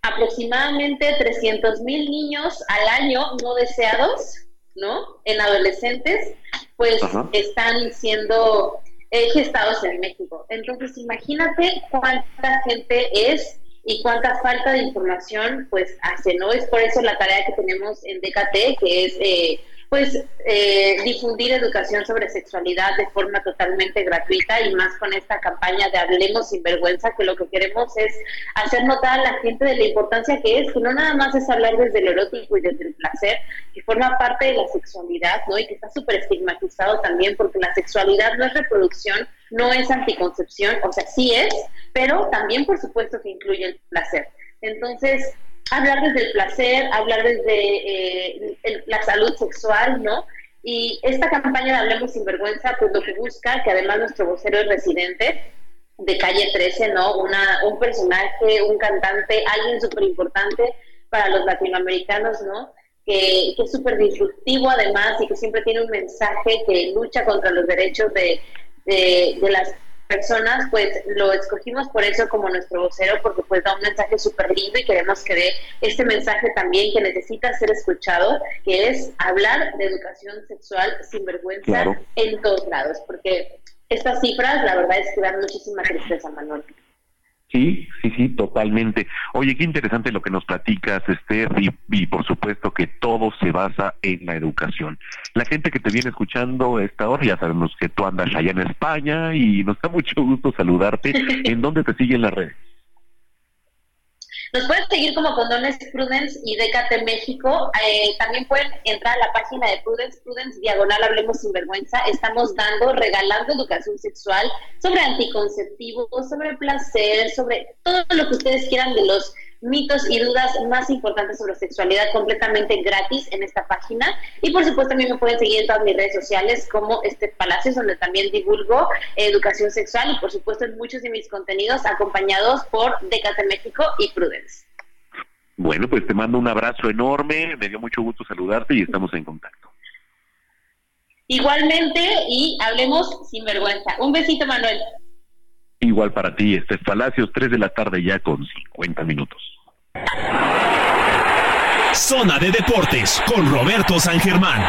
aproximadamente 300 mil niños al año no deseados, ¿no? En adolescentes, pues están siendo eh, gestados en México. Entonces, imagínate cuánta gente es y cuánta falta de información, pues hace, ¿no? Es por eso la tarea que tenemos en DKT, que es eh, pues eh, difundir educación sobre sexualidad de forma totalmente gratuita y más con esta campaña de Hablemos sin vergüenza, que lo que queremos es hacer notar a la gente de la importancia que es, que no nada más es hablar desde el erótico y desde el placer, que forma parte de la sexualidad, ¿no? Y que está súper estigmatizado también porque la sexualidad no es reproducción, no es anticoncepción, o sea, sí es, pero también por supuesto que incluye el placer. Entonces, hablar desde el placer, hablar desde eh, la salud sexual, ¿no? Y esta campaña de Hablemos sin vergüenza, pues lo que busca, que además nuestro vocero es residente de calle 13, ¿no? Una, un personaje, un cantante, alguien súper importante para los latinoamericanos, ¿no? Que, que es súper disruptivo además y que siempre tiene un mensaje que lucha contra los derechos de, de, de las personas, pues lo escogimos por eso como nuestro vocero, porque pues da un mensaje súper lindo y queremos que dé este mensaje también que necesita ser escuchado, que es hablar de educación sexual sin vergüenza en todos lados, porque estas cifras la verdad es que dan muchísima tristeza, Manuel. Sí, sí, sí, totalmente. Oye, qué interesante lo que nos platicas, Esther, y, por supuesto que todo se basa en la educación. La gente que te viene escuchando esta hora, ya sabemos que tú andas allá en España y nos da (laughs) mucho gusto saludarte. ¿En dónde te siguen las redes? Nos pueden seguir como Condones Prudence y Décate México. Eh, también pueden entrar a la página de Prudence, Prudence Diagonal Hablemos Sin Vergüenza. Estamos dando, regalando educación sexual sobre anticonceptivos, sobre placer, sobre todo lo que ustedes quieran de los mitos y dudas más importantes sobre sexualidad completamente gratis en esta página. Y por supuesto también me pueden seguir en todas mis redes sociales como este Palacios, donde también divulgo educación sexual y por supuesto en muchos de mis contenidos acompañados por Decate México y Prudence. Bueno, pues te mando un abrazo enorme, me dio mucho gusto saludarte y estamos en contacto. Igualmente, y hablemos sin vergüenza. Un besito, Manuel. Igual para ti, este Palacios, 3 de la tarde ya con 50 minutos. Zona de Deportes con Roberto San Germán.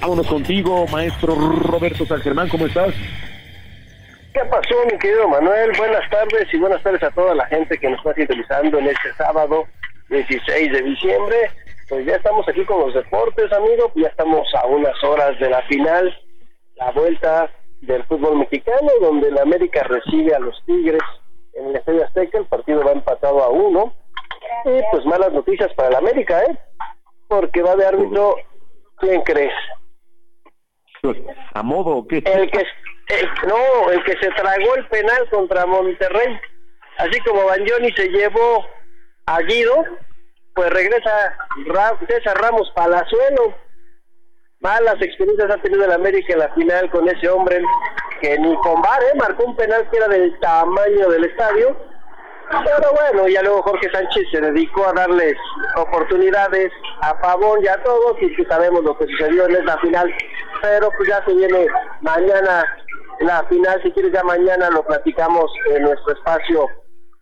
Vámonos contigo, maestro Roberto San Germán, ¿cómo estás? ¿Qué pasó, mi querido Manuel? Buenas tardes y buenas tardes a toda la gente que nos está sintonizando en este sábado 16 de diciembre. Pues ya estamos aquí con los deportes, amigo. Ya estamos a unas horas de la final, la vuelta del fútbol mexicano, donde el América recibe a los Tigres en el Estadio Azteca. El partido va empatado a uno. Y pues malas noticias para el América, ¿eh? Porque va de árbitro, ¿quién crees? ¿A modo o qué? El que, no, el que se tragó el penal contra Monterrey. Así como Banjoni se llevó a Guido, pues regresa César Ramos Palazuelo. Malas experiencias ha tenido el América en la final con ese hombre que ni con bar, ¿eh? marcó un penal que era del tamaño del estadio. Pero bueno, ya luego Jorge Sánchez se dedicó a darles oportunidades a Pavón y a todos, y que sabemos lo que sucedió en esta final. Pero pues ya se viene mañana la final, si quieres ya mañana lo platicamos en nuestro espacio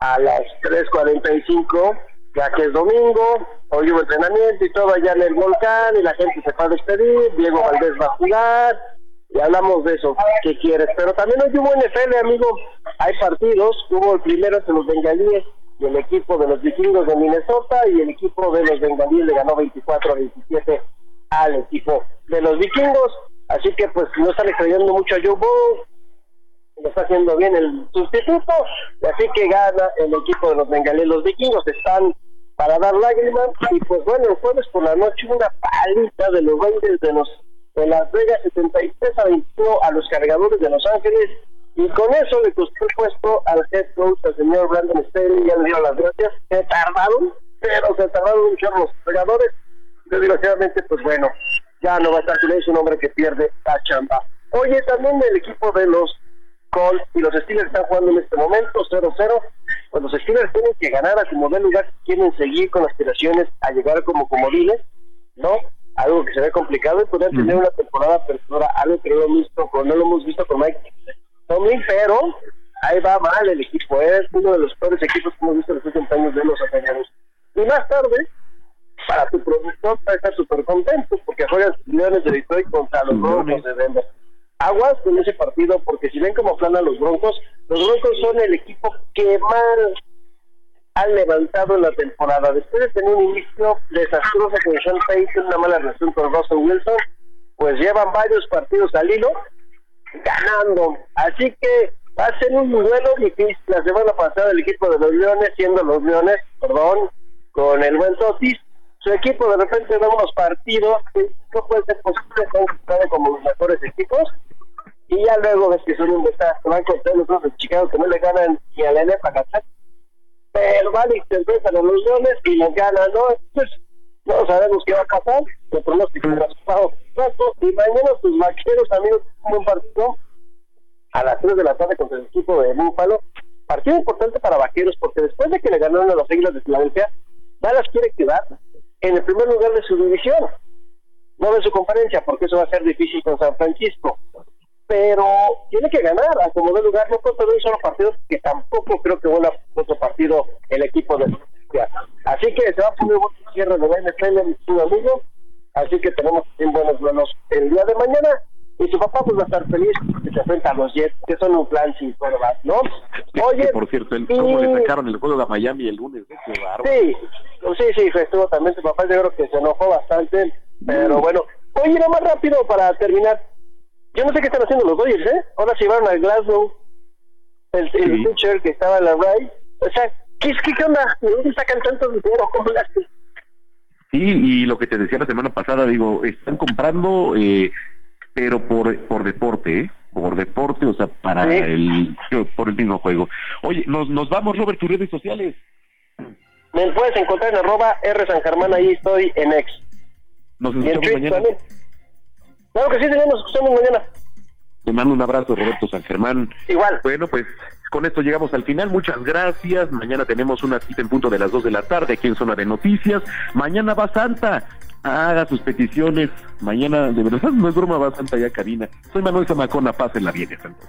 a las 3.45, ya que es domingo, hoy hubo entrenamiento y todo allá en el volcán y la gente se va a despedir, Diego Valdés va a jugar y hablamos de eso, ¿qué quieres? Pero también hoy hubo NFL, amigo, hay partidos, hubo el primero entre los bengalíes y el equipo de los vikingos de Minnesota y el equipo de los bengalíes le ganó 24 a 27 al equipo de los vikingos, así que pues no están extrayendo mucho a Joe lo está haciendo bien el sustituto, así que gana el equipo de los bengalíes. Los vikingos están para dar lágrimas y pues bueno, el jueves por la noche una paliza de los Rangers de los de Las Vegas 73 a 21 a los cargadores de Los Ángeles y con eso le costó el puesto al head coach, al señor Brandon Staley, ya le dieron las gracias, se tardaron, pero se tardaron mucho los cargadores, desgraciadamente pues bueno, ya no va a estar con es un hombre que pierde la chamba. Oye, también el equipo de los Colts y los Steelers están jugando en este momento 0-0. Pues los Steelers tienen que ganar a como del lugar quieren seguir con aspiraciones a llegar como comodines, ¿no? Algo que se ve complicado y poder tener una temporada perdura, algo que no lo, hemos visto con, no lo hemos visto con Mike Tomlin, pero ahí va mal el equipo, es uno de los peores equipos que hemos visto en los últimos años de los africanos. Y más tarde, para tu productor, va a estar súper contento porque juegan Leones de Detroit contra los Broncos de Denver aguas con ese partido, porque si ven cómo planan los Broncos, los Broncos son el equipo que más han levantado en la temporada. Después de tener un inicio desastroso con Sean Payton, una mala relación con Russell Wilson, pues llevan varios partidos al hilo ganando. Así que va a ser un duelo difícil. La semana pasada el equipo de los Leones, siendo los Leones, perdón, con el buen Totis, su equipo de repente da unos partidos que no puede ser posible, son como los mejores equipos, y ya luego ves que son un desastre, van contra los dos de que no le ganan ni a la NFL, pero van y se enfrentan a los Leones y les ganan, ¿no? Entonces, no sabemos qué va a pasar, el pronóstico es resultado y mañana sus vaqueros, amigos, un partido. A las 3 de la tarde contra el equipo de Búfalo, partido importante para vaqueros porque después de que le ganaron a los Águilas de Filadelfia, Dallas quiere quedar en el primer lugar de su división, no de su conferencia, porque eso va a ser difícil con San Francisco pero tiene que ganar a como de lugar, no puede perder un solo partido, que tampoco creo que vuelva otro partido el equipo de Así que se va a poner un cierre de la NFL en su amigo, así que tenemos bien buenos buenos el día de mañana. Y su papá pues va a estar feliz que se enfrenta a los Jets, que son un plan sin pruebas, ¿no? Oye, por cierto, ¿cómo le sacaron el juego a Miami el lunes? Sí, sí, sí, estuvo también su papá, yo creo que se enojó bastante, pero mm. bueno. Oye, nada más rápido para terminar, yo no sé qué están haciendo los Dodgers, ¿eh? Ahora se llevaron a Glasgow, el, el pitcher que estaba en la Ray. O sea, ¿qué, qué, qué onda? ¿De dónde sacan tanto dinero? ¿Cómo hacen? Sí, y lo que te decía la semana pasada, digo, están comprando, eh, pero por, por deporte, ¿eh? Por deporte, o sea, para el por el mismo juego. Oye, nos, nos vamos, Robert, tus redes sociales. Me puedes encontrar en arroba R San Germán, ahí estoy en X. Nos escuchamos mañana. También. Claro que sí, señor, nos escuchamos mañana. Te mando un abrazo, Roberto San Germán. Igual. Bueno, pues con esto llegamos al final. Muchas gracias. Mañana tenemos una cita en punto de las 2 de la tarde aquí en Zona de Noticias. Mañana va Santa. Haga sus peticiones. Mañana, de verdad, (laughs) no es broma, va Santa ya cabina. Soy Manuel Zamacona. Pásenla bien entonces.